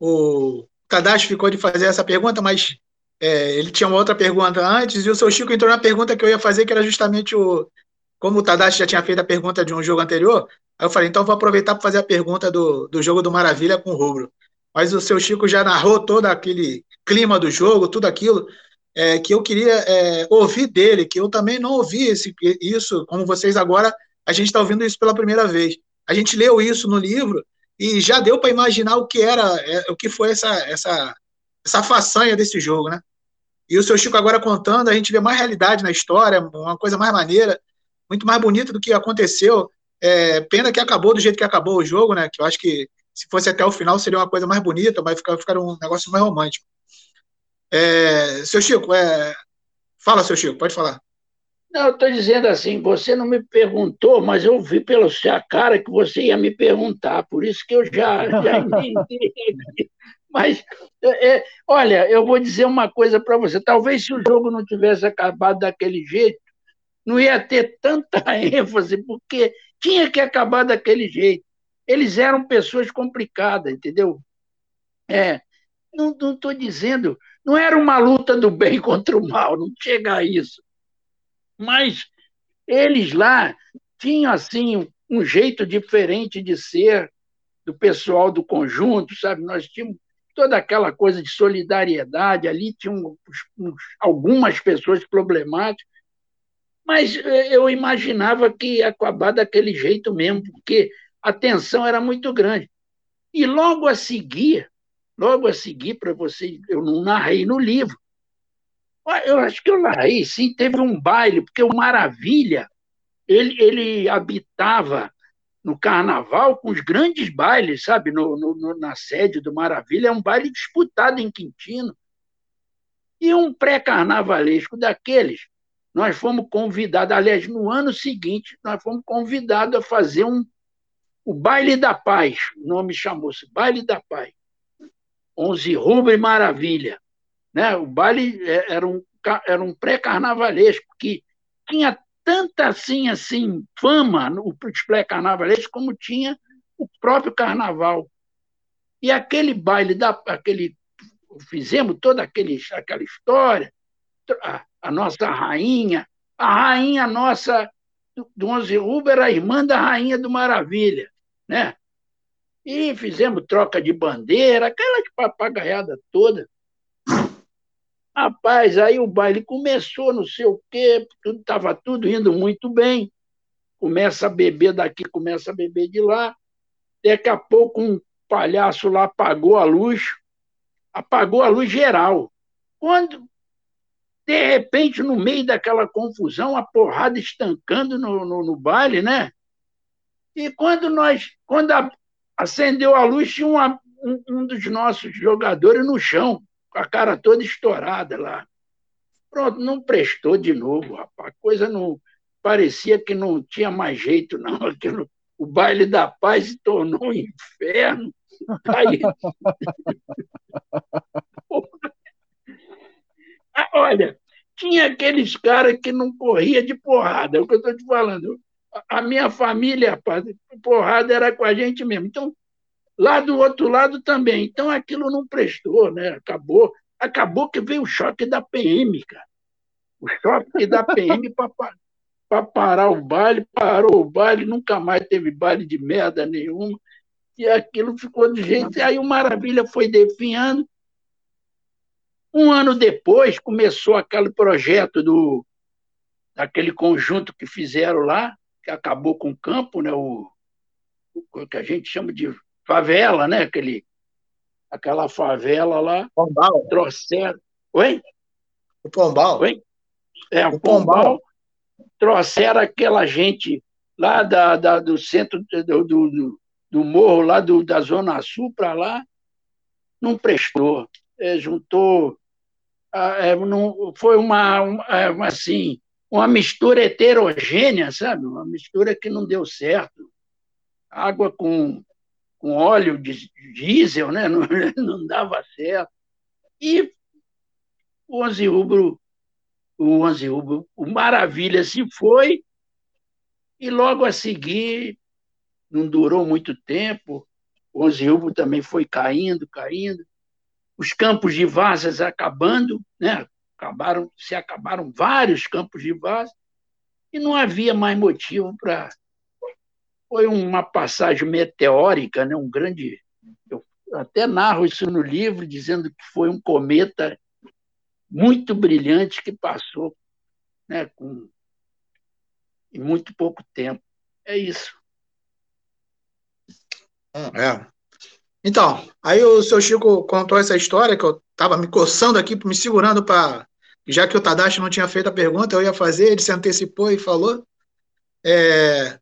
E: o Tadashi ficou de fazer essa pergunta, mas é, ele tinha uma outra pergunta antes, e o seu Chico entrou na pergunta que eu ia fazer, que era justamente o. Como o Tadashi já tinha feito a pergunta de um jogo anterior, aí eu falei, então vou aproveitar para fazer a pergunta do, do jogo do Maravilha com o Rubro. Mas o seu Chico já narrou todo aquele clima do jogo, tudo aquilo é, que eu queria é, ouvir dele, que eu também não ouvi esse, isso, como vocês agora, a gente está ouvindo isso pela primeira vez. A gente leu isso no livro e já deu para imaginar o que era, é, o que foi essa, essa, essa façanha desse jogo, né? E o seu Chico agora contando, a gente vê mais realidade na história, uma coisa mais maneira. muito mais bonita do que aconteceu. É, pena que acabou do jeito que acabou o jogo, né? Que eu acho que se fosse até o final seria uma coisa mais bonita, mas ficar, um negócio mais romântico. É, seu Chico, é, fala, seu Chico, pode falar.
C: Não, eu estou dizendo assim, você não me perguntou, mas eu vi pela sua cara que você ia me perguntar, por isso que eu já, já entendi. mas, é, é, olha, eu vou dizer uma coisa para você. Talvez se o jogo não tivesse acabado daquele jeito, não ia ter tanta ênfase, porque tinha que acabar daquele jeito. Eles eram pessoas complicadas, entendeu? É, não estou dizendo, não era uma luta do bem contra o mal, não chega a isso mas eles lá tinham assim um jeito diferente de ser do pessoal do conjunto, sabe? Nós tínhamos toda aquela coisa de solidariedade, ali tinham algumas pessoas problemáticas, mas eh, eu imaginava que ia acabar daquele jeito mesmo, porque a tensão era muito grande. E logo a seguir, logo a seguir, para vocês, eu não narrei no livro, eu acho que eu narrei, sim, teve um baile, porque o Maravilha, ele, ele habitava no carnaval com os grandes bailes, sabe? No, no, na sede do Maravilha, é um baile disputado em Quintino. E um pré-carnavalesco daqueles, nós fomos convidados, aliás, no ano seguinte, nós fomos convidados a fazer um, o Baile da Paz, o nome chamou-se Baile da Paz. Onze Rubro e Maravilha. Né? O baile é, era um, era um pré-carnavalesco que tinha tanta assim, assim fama no pré-carnavalesco como tinha o próprio carnaval. E aquele baile, da, aquele, fizemos toda aquele, aquela história, a, a nossa rainha, a rainha nossa do Onze Ruba era a irmã da rainha do Maravilha, né? E fizemos troca de bandeira, aquela de papagaiada toda. Rapaz, aí o baile começou, não sei o quê, estava tudo indo muito bem. Começa a beber daqui, começa a beber de lá. Daqui a pouco um palhaço lá apagou a luz, apagou a luz geral. Quando, de repente, no meio daquela confusão, a porrada estancando no, no, no baile, né? E quando nós, quando a, acendeu a luz, tinha um, um dos nossos jogadores no chão com a cara toda estourada lá. Pronto, não prestou de novo, rapaz. Coisa não. Parecia que não tinha mais jeito, não. Aquilo, o baile da paz se tornou um inferno. Aí... Ah, olha, tinha aqueles caras que não corria de porrada, é o que eu estou te falando. A minha família, rapaz, porrada era com a gente mesmo. Então, Lá do outro lado também. Então aquilo não prestou, né? Acabou. Acabou que veio o choque da PM, cara. O choque da PM para parar o baile, parou o baile, nunca mais teve baile de merda nenhuma. E aquilo ficou de jeito. E aí o Maravilha foi definhando. Um ano depois começou aquele projeto do daquele conjunto que fizeram lá, que acabou com o campo, né? O, o que a gente chama de favela, né? Aquele, aquela favela lá.
E: Pombal.
C: Trouxeram. Oi?
E: O Pombal.
C: Oi? É, o, o Pombal. Pombal. Trouxeram aquela gente lá da, da do centro do, do, do, morro, lá do, da Zona Sul para lá, não prestou. É, juntou. É, não, foi uma, uma, assim, uma mistura heterogênea, sabe? Uma mistura que não deu certo. Água com com óleo de diesel, né? não, não dava certo. E o Onze Rubro, o Onze Rubro, o Maravilha se foi, e logo a seguir, não durou muito tempo, o Onze Rubro também foi caindo, caindo, os campos de vazas acabando, né? Acabaram, se acabaram vários campos de vazas, e não havia mais motivo para foi uma passagem meteórica, né? um grande. Eu até narro isso no livro, dizendo que foi um cometa muito brilhante que passou né, com, em muito pouco tempo. É isso.
E: É. Então, aí o seu Chico contou essa história que eu estava me coçando aqui, me segurando para. Já que o Tadashi não tinha feito a pergunta, eu ia fazer, ele se antecipou e falou. É,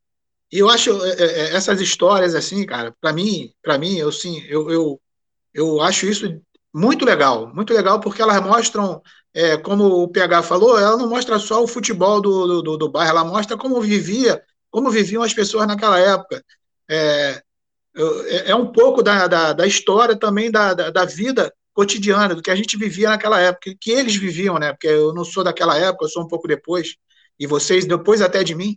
E: e eu acho é, é, essas histórias assim, cara, para mim, para mim, eu sim, eu, eu, eu acho isso muito legal, muito legal porque elas mostram, é, como o PH falou, ela não mostra só o futebol do, do, do bairro, ela mostra como vivia, como viviam as pessoas naquela época. É, é, é um pouco da, da, da história também da, da, da, vida cotidiana, do que a gente vivia naquela época, que eles viviam, né? Porque eu não sou daquela época, eu sou um pouco depois, e vocês depois até de mim.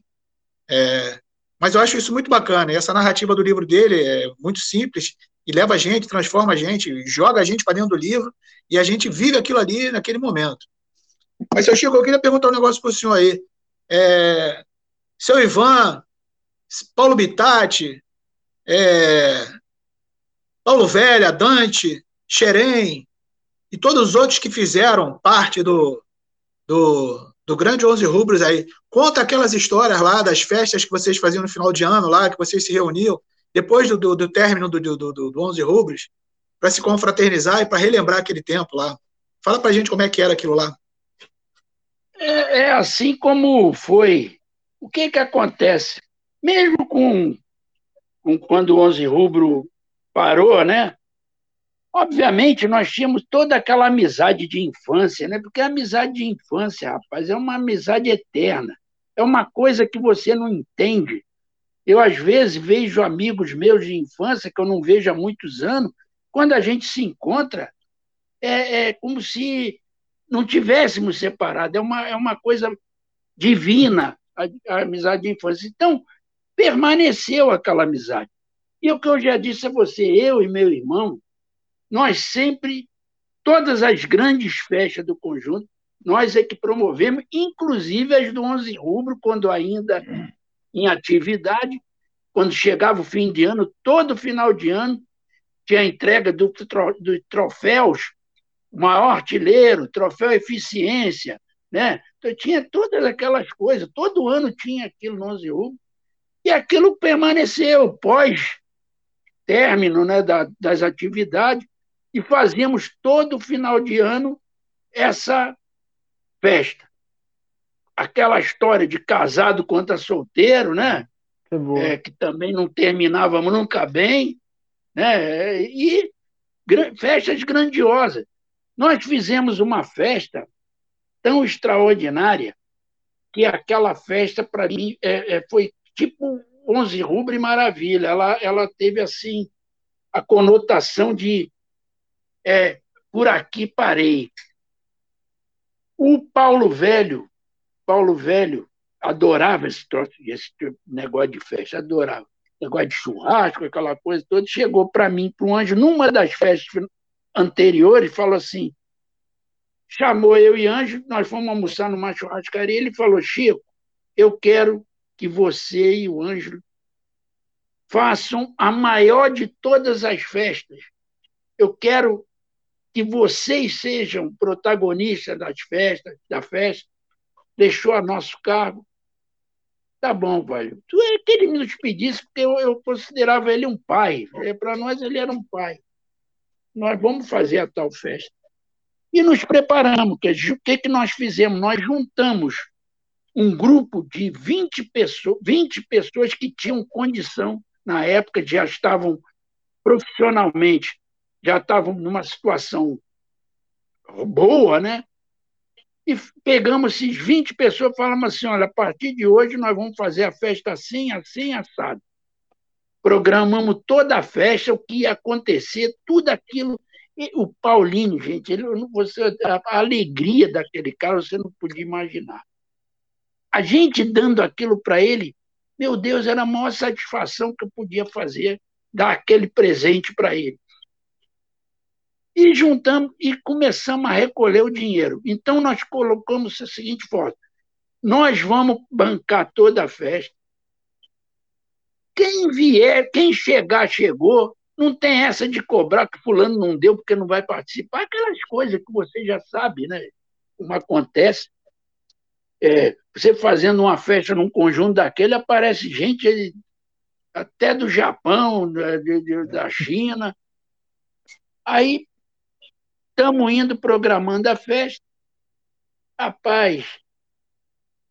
E: É, mas eu acho isso muito bacana, e essa narrativa do livro dele é muito simples, e leva a gente, transforma a gente, joga a gente para dentro do livro, e a gente vive aquilo ali naquele momento. Mas, seu Chico, eu queria perguntar um negócio para o senhor aí. É, seu Ivan, Paulo Bitatti, é, Paulo Velha, Dante, Xerém e todos os outros que fizeram parte do, do, do grande Onze Rubros aí. Conta aquelas histórias lá das festas que vocês faziam no final de ano lá, que vocês se reuniam depois do, do, do término do, do, do, do Onze Rubros, para se confraternizar e para relembrar aquele tempo lá. Fala para gente como é que era aquilo lá.
C: É, é assim como foi. O que que acontece? Mesmo com quando o Onze Rubro parou, né? Obviamente, nós tínhamos toda aquela amizade de infância, né? Porque a amizade de infância, rapaz, é uma amizade eterna. É uma coisa que você não entende. Eu, às vezes, vejo amigos meus de infância, que eu não vejo há muitos anos, quando a gente se encontra, é, é como se não tivéssemos separado. É uma, é uma coisa divina, a, a amizade de infância. Então, permaneceu aquela amizade. E o que eu já disse a você, eu e meu irmão, nós sempre, todas as grandes festas do conjunto, nós é que promovemos, inclusive as do 11 Rubro, quando ainda em atividade, quando chegava o fim de ano, todo final de ano, tinha a entrega do, do troféus, maior artilheiro, troféu eficiência, né? Então, tinha todas aquelas coisas, todo ano tinha aquilo no 11 Rubro, e aquilo permaneceu pós término né, da, das atividades, e fazíamos todo final de ano essa festa. Aquela história de casado contra solteiro, né? É, que também não terminávamos nunca bem, né? E festas grandiosas. Nós fizemos uma festa tão extraordinária que aquela festa, para mim, é, é, foi tipo 11 rubro e maravilha. Ela, ela teve, assim, a conotação de é, por aqui parei. O Paulo Velho, Paulo Velho adorava esse, troço, esse negócio de festa, adorava. Negócio de churrasco, aquela coisa toda. Chegou para mim, para um anjo, numa das festas anteriores, falou assim: chamou eu e Anjo, nós fomos almoçar numa churrascaria. Ele falou: Chico, eu quero que você e o Ângelo façam a maior de todas as festas. Eu quero que vocês sejam protagonistas das festas, da festa. Deixou a nosso cargo. Tá bom, velho. Tu é que ele nos pedisse, porque eu, eu considerava ele um pai. É, Para nós, ele era um pai. Nós vamos fazer a tal festa. E nos preparamos. O que, que nós fizemos? Nós juntamos um grupo de 20 pessoas, 20 pessoas que tinham condição, na época, já estavam profissionalmente, já estavam numa situação boa, né? E pegamos esses 20 pessoas e falamos assim: olha, a partir de hoje nós vamos fazer a festa assim, assim, assado. Programamos toda a festa, o que ia acontecer, tudo aquilo. E o Paulinho, gente, ele, você, a alegria daquele cara você não podia imaginar a gente dando aquilo para ele, meu Deus, era a maior satisfação que eu podia fazer, dar aquele presente para ele. E juntamos e começamos a recolher o dinheiro. Então nós colocamos a seguinte foto: nós vamos bancar toda a festa. Quem vier, quem chegar, chegou. Não tem essa de cobrar que fulano não deu porque não vai participar. Aquelas coisas que você já sabe, né? Como acontece. É, você fazendo uma festa num conjunto daquele, aparece gente até do Japão, da, de, da China. Aí estamos indo programando a festa. Rapaz,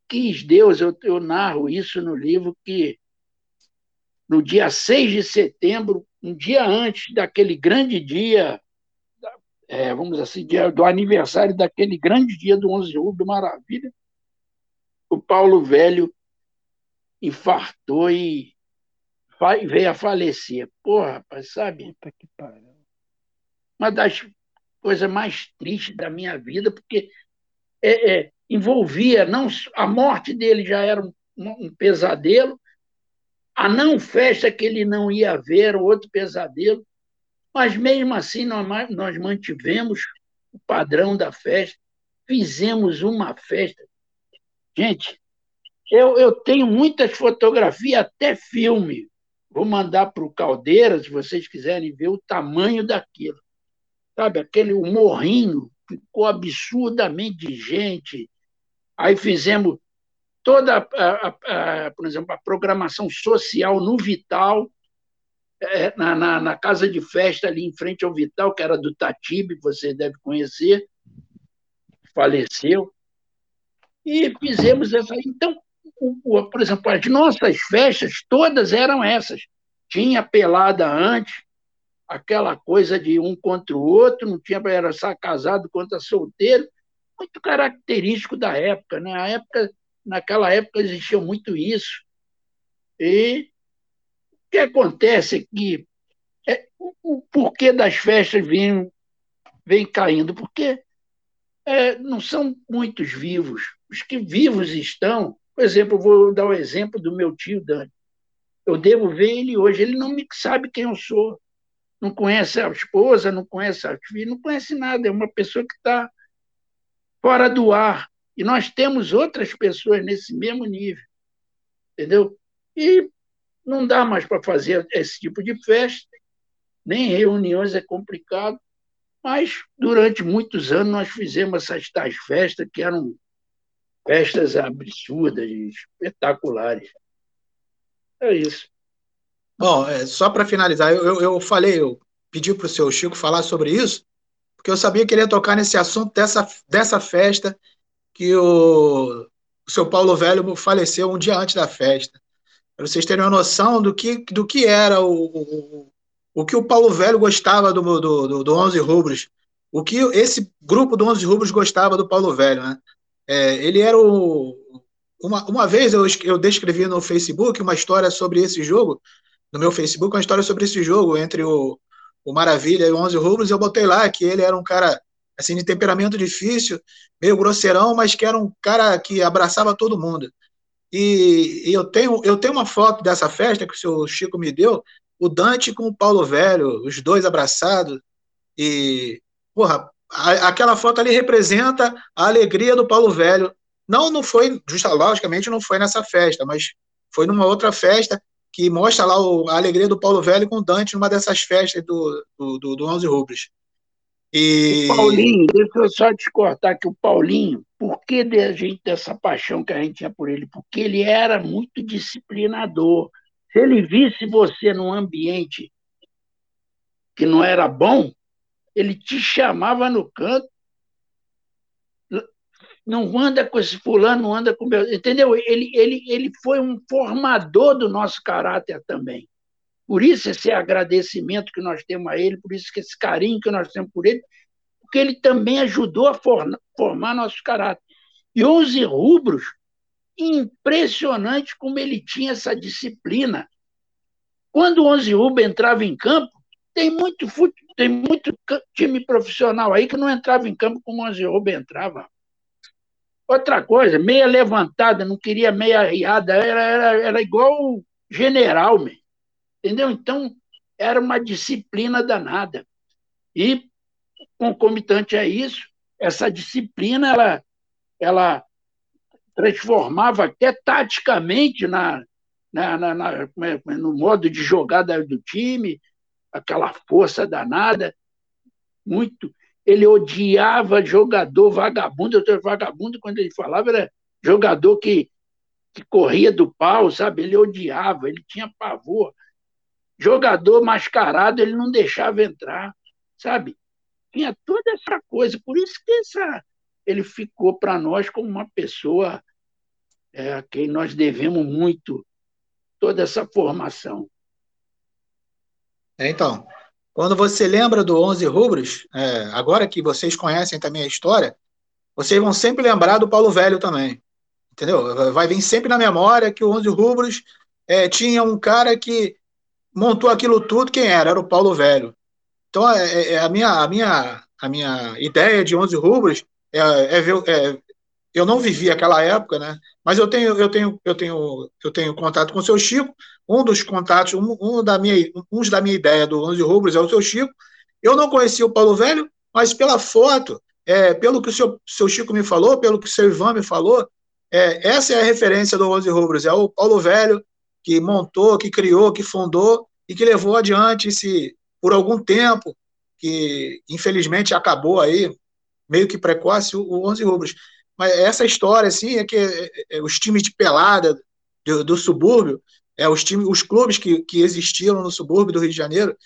C: quis Deus, eu, eu narro isso no livro, que no dia 6 de setembro, um dia antes daquele grande dia, é, vamos dizer assim, dia, do aniversário daquele grande dia do 11 de outubro, Maravilha, o Paulo Velho infartou e veio a falecer. Porra, rapaz, sabe? Uma das coisas mais tristes da minha vida, porque é, é, envolvia não a morte dele já era um, um, pesadelo, a não festa que ele não ia ver outro pesadelo, mas mesmo assim nós, nós mantivemos o padrão da festa, fizemos uma festa. Gente, eu, eu tenho muitas fotografias, até filme. Vou mandar para o Caldeira, se vocês quiserem ver o tamanho daquilo. Sabe, aquele morrinho ficou absurdamente de gente. Aí fizemos toda, a, a, a, por exemplo, a programação social no Vital, é, na, na, na, casa de festa ali em frente ao Vital, que era do Tatibe, você deve conhecer, faleceu. E fizemos essa. Então, por exemplo, as nossas festas todas eram essas. Tinha pelada antes, aquela coisa de um contra o outro, não tinha era só casado contra solteiro, muito característico da época, né? A época, naquela época existia muito isso. E o que acontece é que é, o porquê das festas vem, vem caindo? Porque é, não são muitos vivos. Os que vivos estão por exemplo, vou dar o exemplo do meu tio Dani. Eu devo ver ele hoje, ele não me sabe quem eu sou. Não conhece a esposa, não conhece a filha, não conhece nada. É uma pessoa que está fora do ar. E nós temos outras pessoas nesse mesmo nível. Entendeu? E não dá mais para fazer esse tipo de festa, nem reuniões é complicado. Mas durante muitos anos nós fizemos essas tais festas que eram festas absurdas, espetaculares. É isso.
E: Bom, é, só para finalizar, eu, eu, eu, falei, eu pedi para o seu Chico falar sobre isso, porque eu sabia que ele ia tocar nesse assunto dessa, dessa festa que o, o seu Paulo Velho faleceu um dia antes da festa. Para vocês terem uma noção do que, do que era o, o, o que o Paulo Velho gostava do, do, do, do 11 Rubros, o que esse grupo do 11 Rubros gostava do Paulo Velho, né? É, ele era o. Uma, uma vez eu, eu descrevi no Facebook uma história sobre esse jogo, no meu Facebook, uma história sobre esse jogo entre o, o Maravilha e o 11 Rubros. Eu botei lá que ele era um cara assim de temperamento difícil, meio grosseirão, mas que era um cara que abraçava todo mundo. E, e eu tenho eu tenho uma foto dessa festa que o seu Chico me deu, o Dante com o Paulo Velho, os dois abraçados. E, porra, aquela foto ali representa a alegria do Paulo Velho. Não, não foi, justa, logicamente, não foi nessa festa, mas foi numa outra festa que mostra lá o, a alegria do Paulo Velho com Dante numa dessas festas do, do, do, do 11 Rubens.
C: E... O Paulinho, deixa eu só te cortar que o Paulinho, por que a gente dessa paixão que a gente tinha por ele? Porque ele era muito disciplinador. Se ele visse você num ambiente que não era bom, ele te chamava no canto. Não anda com esse fulano, não anda com meu. Entendeu? Ele, ele, ele foi um formador do nosso caráter também. Por isso esse agradecimento que nós temos a ele, por isso que esse carinho que nós temos por ele, porque ele também ajudou a formar nosso caráter. E 11 rubros, impressionante como ele tinha essa disciplina. Quando o 11 rubros entrava em campo, tem muito fute, tem muito time profissional aí que não entrava em campo como o Anzioba entrava. Outra coisa, meia levantada, não queria meia riada, era, era, era igual general, meu. entendeu? Então, era uma disciplina danada. E, concomitante a isso, essa disciplina, ela, ela transformava até taticamente na, na, na, na, é, no modo de jogada do time, aquela força danada, muito. Ele odiava jogador vagabundo. Eu vagabundo, quando ele falava, era jogador que, que corria do pau, sabe? Ele odiava, ele tinha pavor. Jogador mascarado, ele não deixava entrar, sabe? Tinha toda essa coisa. Por isso que essa, ele ficou para nós como uma pessoa é a quem nós devemos muito toda essa formação.
E: É, então, quando você lembra do 11 Rubros, é, agora que vocês conhecem também a história, vocês vão sempre lembrar do Paulo Velho também. Entendeu? Vai vir sempre na memória que o 11 Rubros é, tinha um cara que montou aquilo tudo, quem era? Era o Paulo Velho. Então, é, é, é a, minha, a, minha, a minha ideia de 11 Rubros é, é, ver, é, eu não vivi aquela época, né? Mas eu tenho, eu tenho, eu tenho, eu tenho contato com o seu Chico. Um dos contatos, um, um da minha, uns da minha ideia do 11 rubros é o seu Chico. Eu não conhecia o Paulo Velho, mas pela foto, é, pelo que o seu, seu Chico me falou, pelo que o seu Ivan me falou, é, essa é a referência do 11 rubros. É o Paulo Velho que montou, que criou, que fundou e que levou adiante esse por algum tempo, que infelizmente acabou aí meio que precoce o, o 11 rubros. Mas essa história, assim, é que é, é, os times de pelada do, do, subúrbio, é, os, times, os clubes que, que existiram no subúrbio do Rio de Janeiro,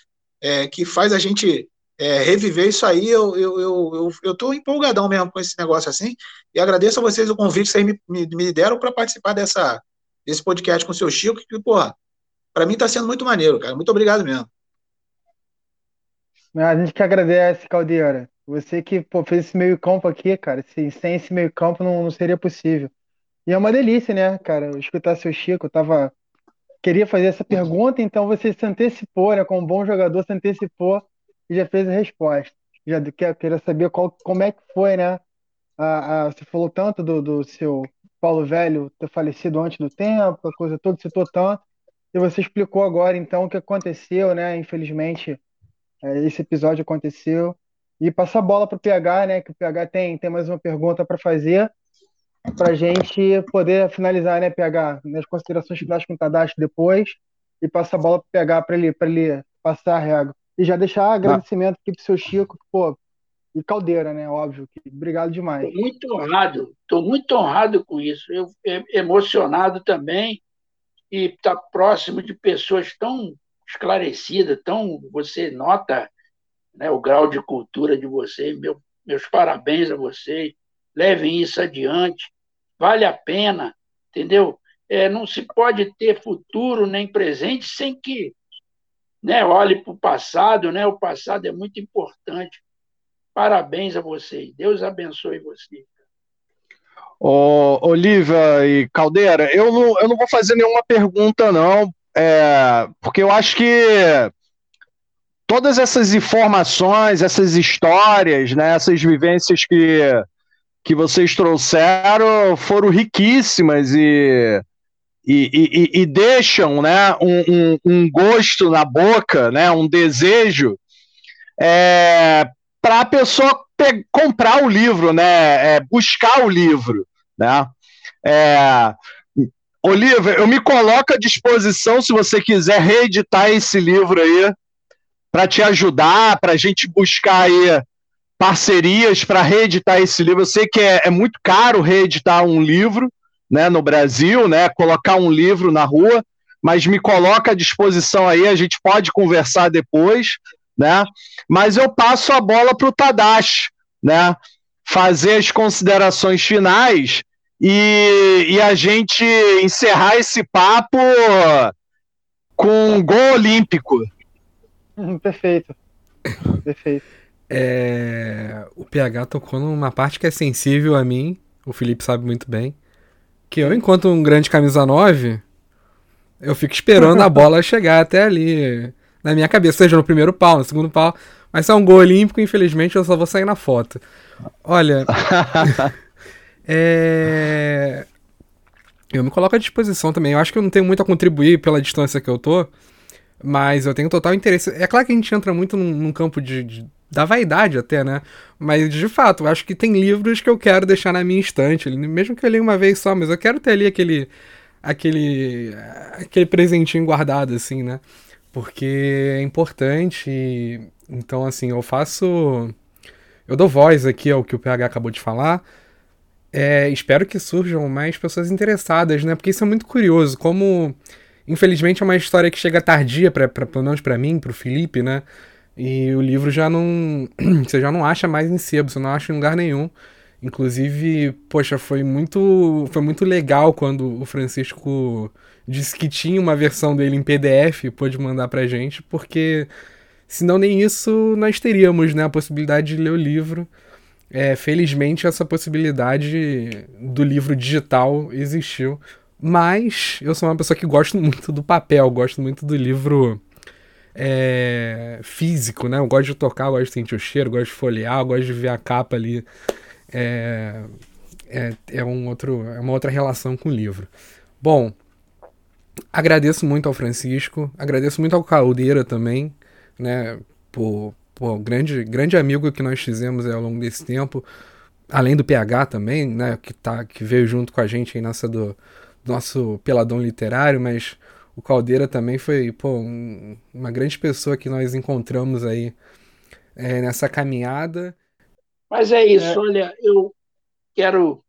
E: é, que faz a gente é, reviver isso aí. Eu, eu, eu, eu, eu empolgadão mesmo com esse negócio assim. E agradeço a vocês o convite que vocês me, me, me deram para participar dessa, desse podcast com o seu Chico, que, porra, para mim está sendo muito maneiro, cara. Muito obrigado mesmo.
D: A gente que agradece, Caldeira. Você que pô, fez esse meio campo aqui, cara, sem, esse meio campo não, não seria possível. E é uma delícia, né, cara, escutar seu Chico, eu tava... Queria fazer essa pergunta, então você se antecipou, né, como bom jogador, se antecipou e já fez a resposta. Já queria saber qual, como é que foi, né, a, a, você falou tanto do, do seu Paulo Velho ter falecido antes do tempo, a coisa toda, citou tanto, e você explicou agora, então, o que aconteceu, né, infelizmente, é, esse episódio aconteceu, e passar a bola para o PH, né? Que o PH tem, tem mais uma pergunta para fazer, para a gente poder finalizar, né, PH? Nas considerações finais com o Tadashi depois, e passar a bola para o PH para ele, ele passar a regra. E já deixar agradecimento aqui para o seu Chico, pô, e Caldeira, né? Óbvio. Que, obrigado demais.
C: Estou muito honrado, estou muito honrado com isso. Eu emocionado também e estar tá próximo de pessoas tão esclarecidas, tão você nota né, o grau de cultura de vocês. Meu, meus parabéns a vocês. Levem isso adiante. Vale a pena, entendeu? É, não se pode ter futuro nem presente sem que né, olhe para o passado. Né? O passado é muito importante. Parabéns a vocês. Deus abençoe vocês.
A: Ô, Olivia e Caldeira, eu não, eu não vou fazer nenhuma pergunta, não, é, porque eu acho que todas essas informações, essas histórias, né, essas vivências que, que vocês trouxeram foram riquíssimas e, e, e, e deixam né, um, um, um, gosto na boca, né, um desejo é, para a pessoa comprar o livro, né, é, buscar o livro. Né? É, Olivia, eu me coloco à disposição se você quiser reeditar esse livro aí para te ajudar, para a gente buscar aí parcerias para reeditar esse livro. Eu sei que é, é, muito caro reeditar um livro né, no Brasil, né, colocar um livro na rua, mas me coloca à disposição aí, a gente pode conversar depois, né? Mas eu passo a bola para o Tadashi, né? Fazer as considerações finais e, e a gente encerrar esse papo com um gol olímpico.
D: Perfeito. Perfeito.
B: É... O PH tocou numa parte que é sensível a mim, o Felipe sabe muito bem. Que eu, enquanto um grande camisa 9, eu fico esperando a bola chegar até ali. Na minha cabeça, seja no primeiro pau, no segundo pau. Mas se é um gol olímpico, infelizmente, eu só vou sair na foto. Olha. é... Eu me coloco à disposição também. Eu acho que eu não tenho muito a contribuir pela distância que eu tô. Mas eu tenho total interesse. É claro que a gente entra muito num, num campo de, de, da vaidade até, né? Mas de fato, eu acho que tem livros que eu quero deixar na minha estante. Mesmo que eu leia uma vez só, mas eu quero ter ali aquele. aquele. aquele presentinho guardado, assim, né? Porque é importante. E, então, assim, eu faço. Eu dou voz aqui ao que o PH acabou de falar. É, espero que surjam mais pessoas interessadas, né? Porque isso é muito curioso. Como Infelizmente é uma história que chega tardia, pra, pelo menos para mim, pro Felipe, né? E o livro já não. Você já não acha mais em sebo, você não acha em lugar nenhum. Inclusive, poxa, foi muito, foi muito legal quando o Francisco disse que tinha uma versão dele em PDF, pôde mandar pra gente, porque senão nem isso nós teríamos, né, a possibilidade de ler o livro. É, felizmente essa possibilidade do livro digital existiu, mas eu sou uma pessoa que gosto muito do papel, gosto muito do livro é, físico, né? Eu gosto de tocar, gosto de sentir o cheiro, gosto de folhear, gosto de ver a capa ali. É, é, é, um outro, é uma outra relação com o livro. Bom, agradeço muito ao Francisco, agradeço muito ao Caldeira também, né? Por, por grande, grande amigo que nós fizemos ao longo desse tempo. Além do PH também, né? Que, tá, que veio junto com a gente aí nessa do nosso peladão literário, mas o Caldeira também foi pô, um, uma grande pessoa que nós encontramos aí é, nessa caminhada.
C: Mas é isso, é. olha, eu quero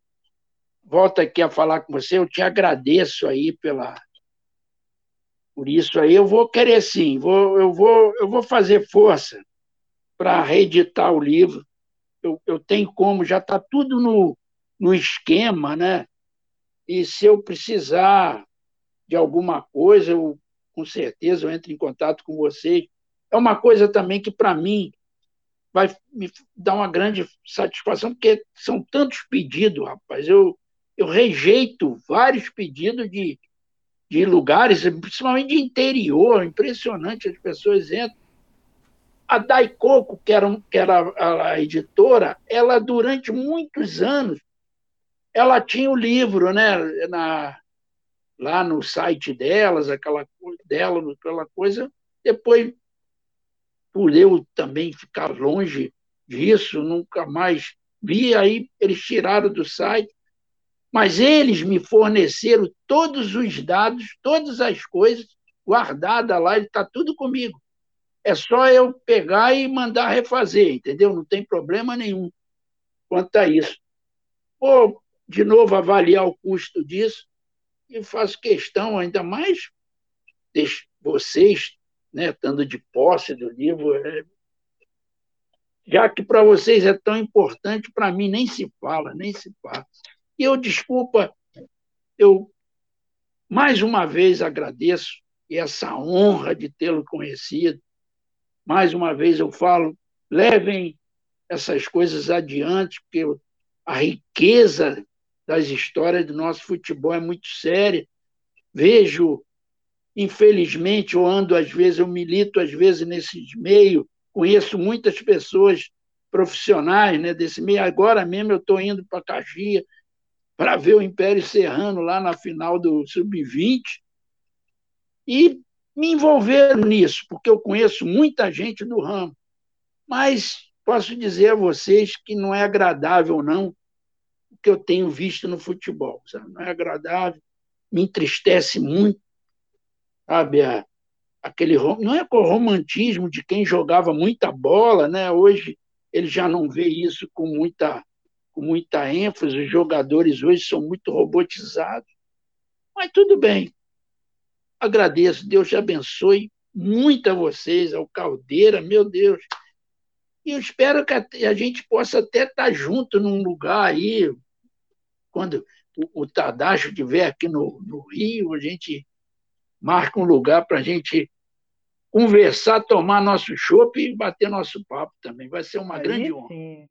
C: volto aqui a falar com você, eu te agradeço aí pela por isso aí eu vou querer sim, vou, eu vou eu vou fazer força para reeditar o livro. Eu, eu tenho como, já está tudo no, no esquema, né? E se eu precisar de alguma coisa, eu com certeza eu entro em contato com vocês. É uma coisa também que, para mim, vai me dar uma grande satisfação, porque são tantos pedidos, rapaz. Eu, eu rejeito vários pedidos de, de lugares, principalmente de interior, impressionante, as pessoas entram. A Daikoku, que era, que era a, a editora, ela durante muitos anos, ela tinha o livro, né, na, lá no site delas, aquela dela, aquela coisa. Depois, por eu também ficar longe disso, nunca mais vi, aí eles tiraram do site, mas eles me forneceram todos os dados, todas as coisas guardadas lá, está tudo comigo. É só eu pegar e mandar refazer, entendeu? Não tem problema nenhum quanto a isso. Vou, de novo, avaliar o custo disso e faço questão, ainda mais de vocês, né, estando de posse do livro, é, já que para vocês é tão importante, para mim nem se fala, nem se fala. E eu, desculpa, eu mais uma vez agradeço essa honra de tê-lo conhecido. Mais uma vez eu falo, levem essas coisas adiante, porque a riqueza das histórias do nosso futebol é muito séria. Vejo, infelizmente, eu ando às vezes, eu milito às vezes nesses meios, conheço muitas pessoas profissionais né, desse meio. Agora mesmo eu estou indo para Caxias para ver o Império Serrano lá na final do Sub-20 e me envolver nisso, porque eu conheço muita gente do ramo. Mas posso dizer a vocês que não é agradável, não, que eu tenho visto no futebol. Sabe? Não é agradável, me entristece muito, sabe? aquele, não é com o romantismo de quem jogava muita bola, né? hoje ele já não vê isso com muita, com muita ênfase, os jogadores hoje são muito robotizados. Mas tudo bem, agradeço, Deus te abençoe muito a vocês, ao Caldeira, meu Deus. E eu espero que a, gente possa até estar junto num lugar aí, quando o, o Tadacho estiver aqui no, no Rio, a gente marca um lugar para a gente conversar, tomar nosso chopp e bater nosso papo também. Vai ser uma grande honra.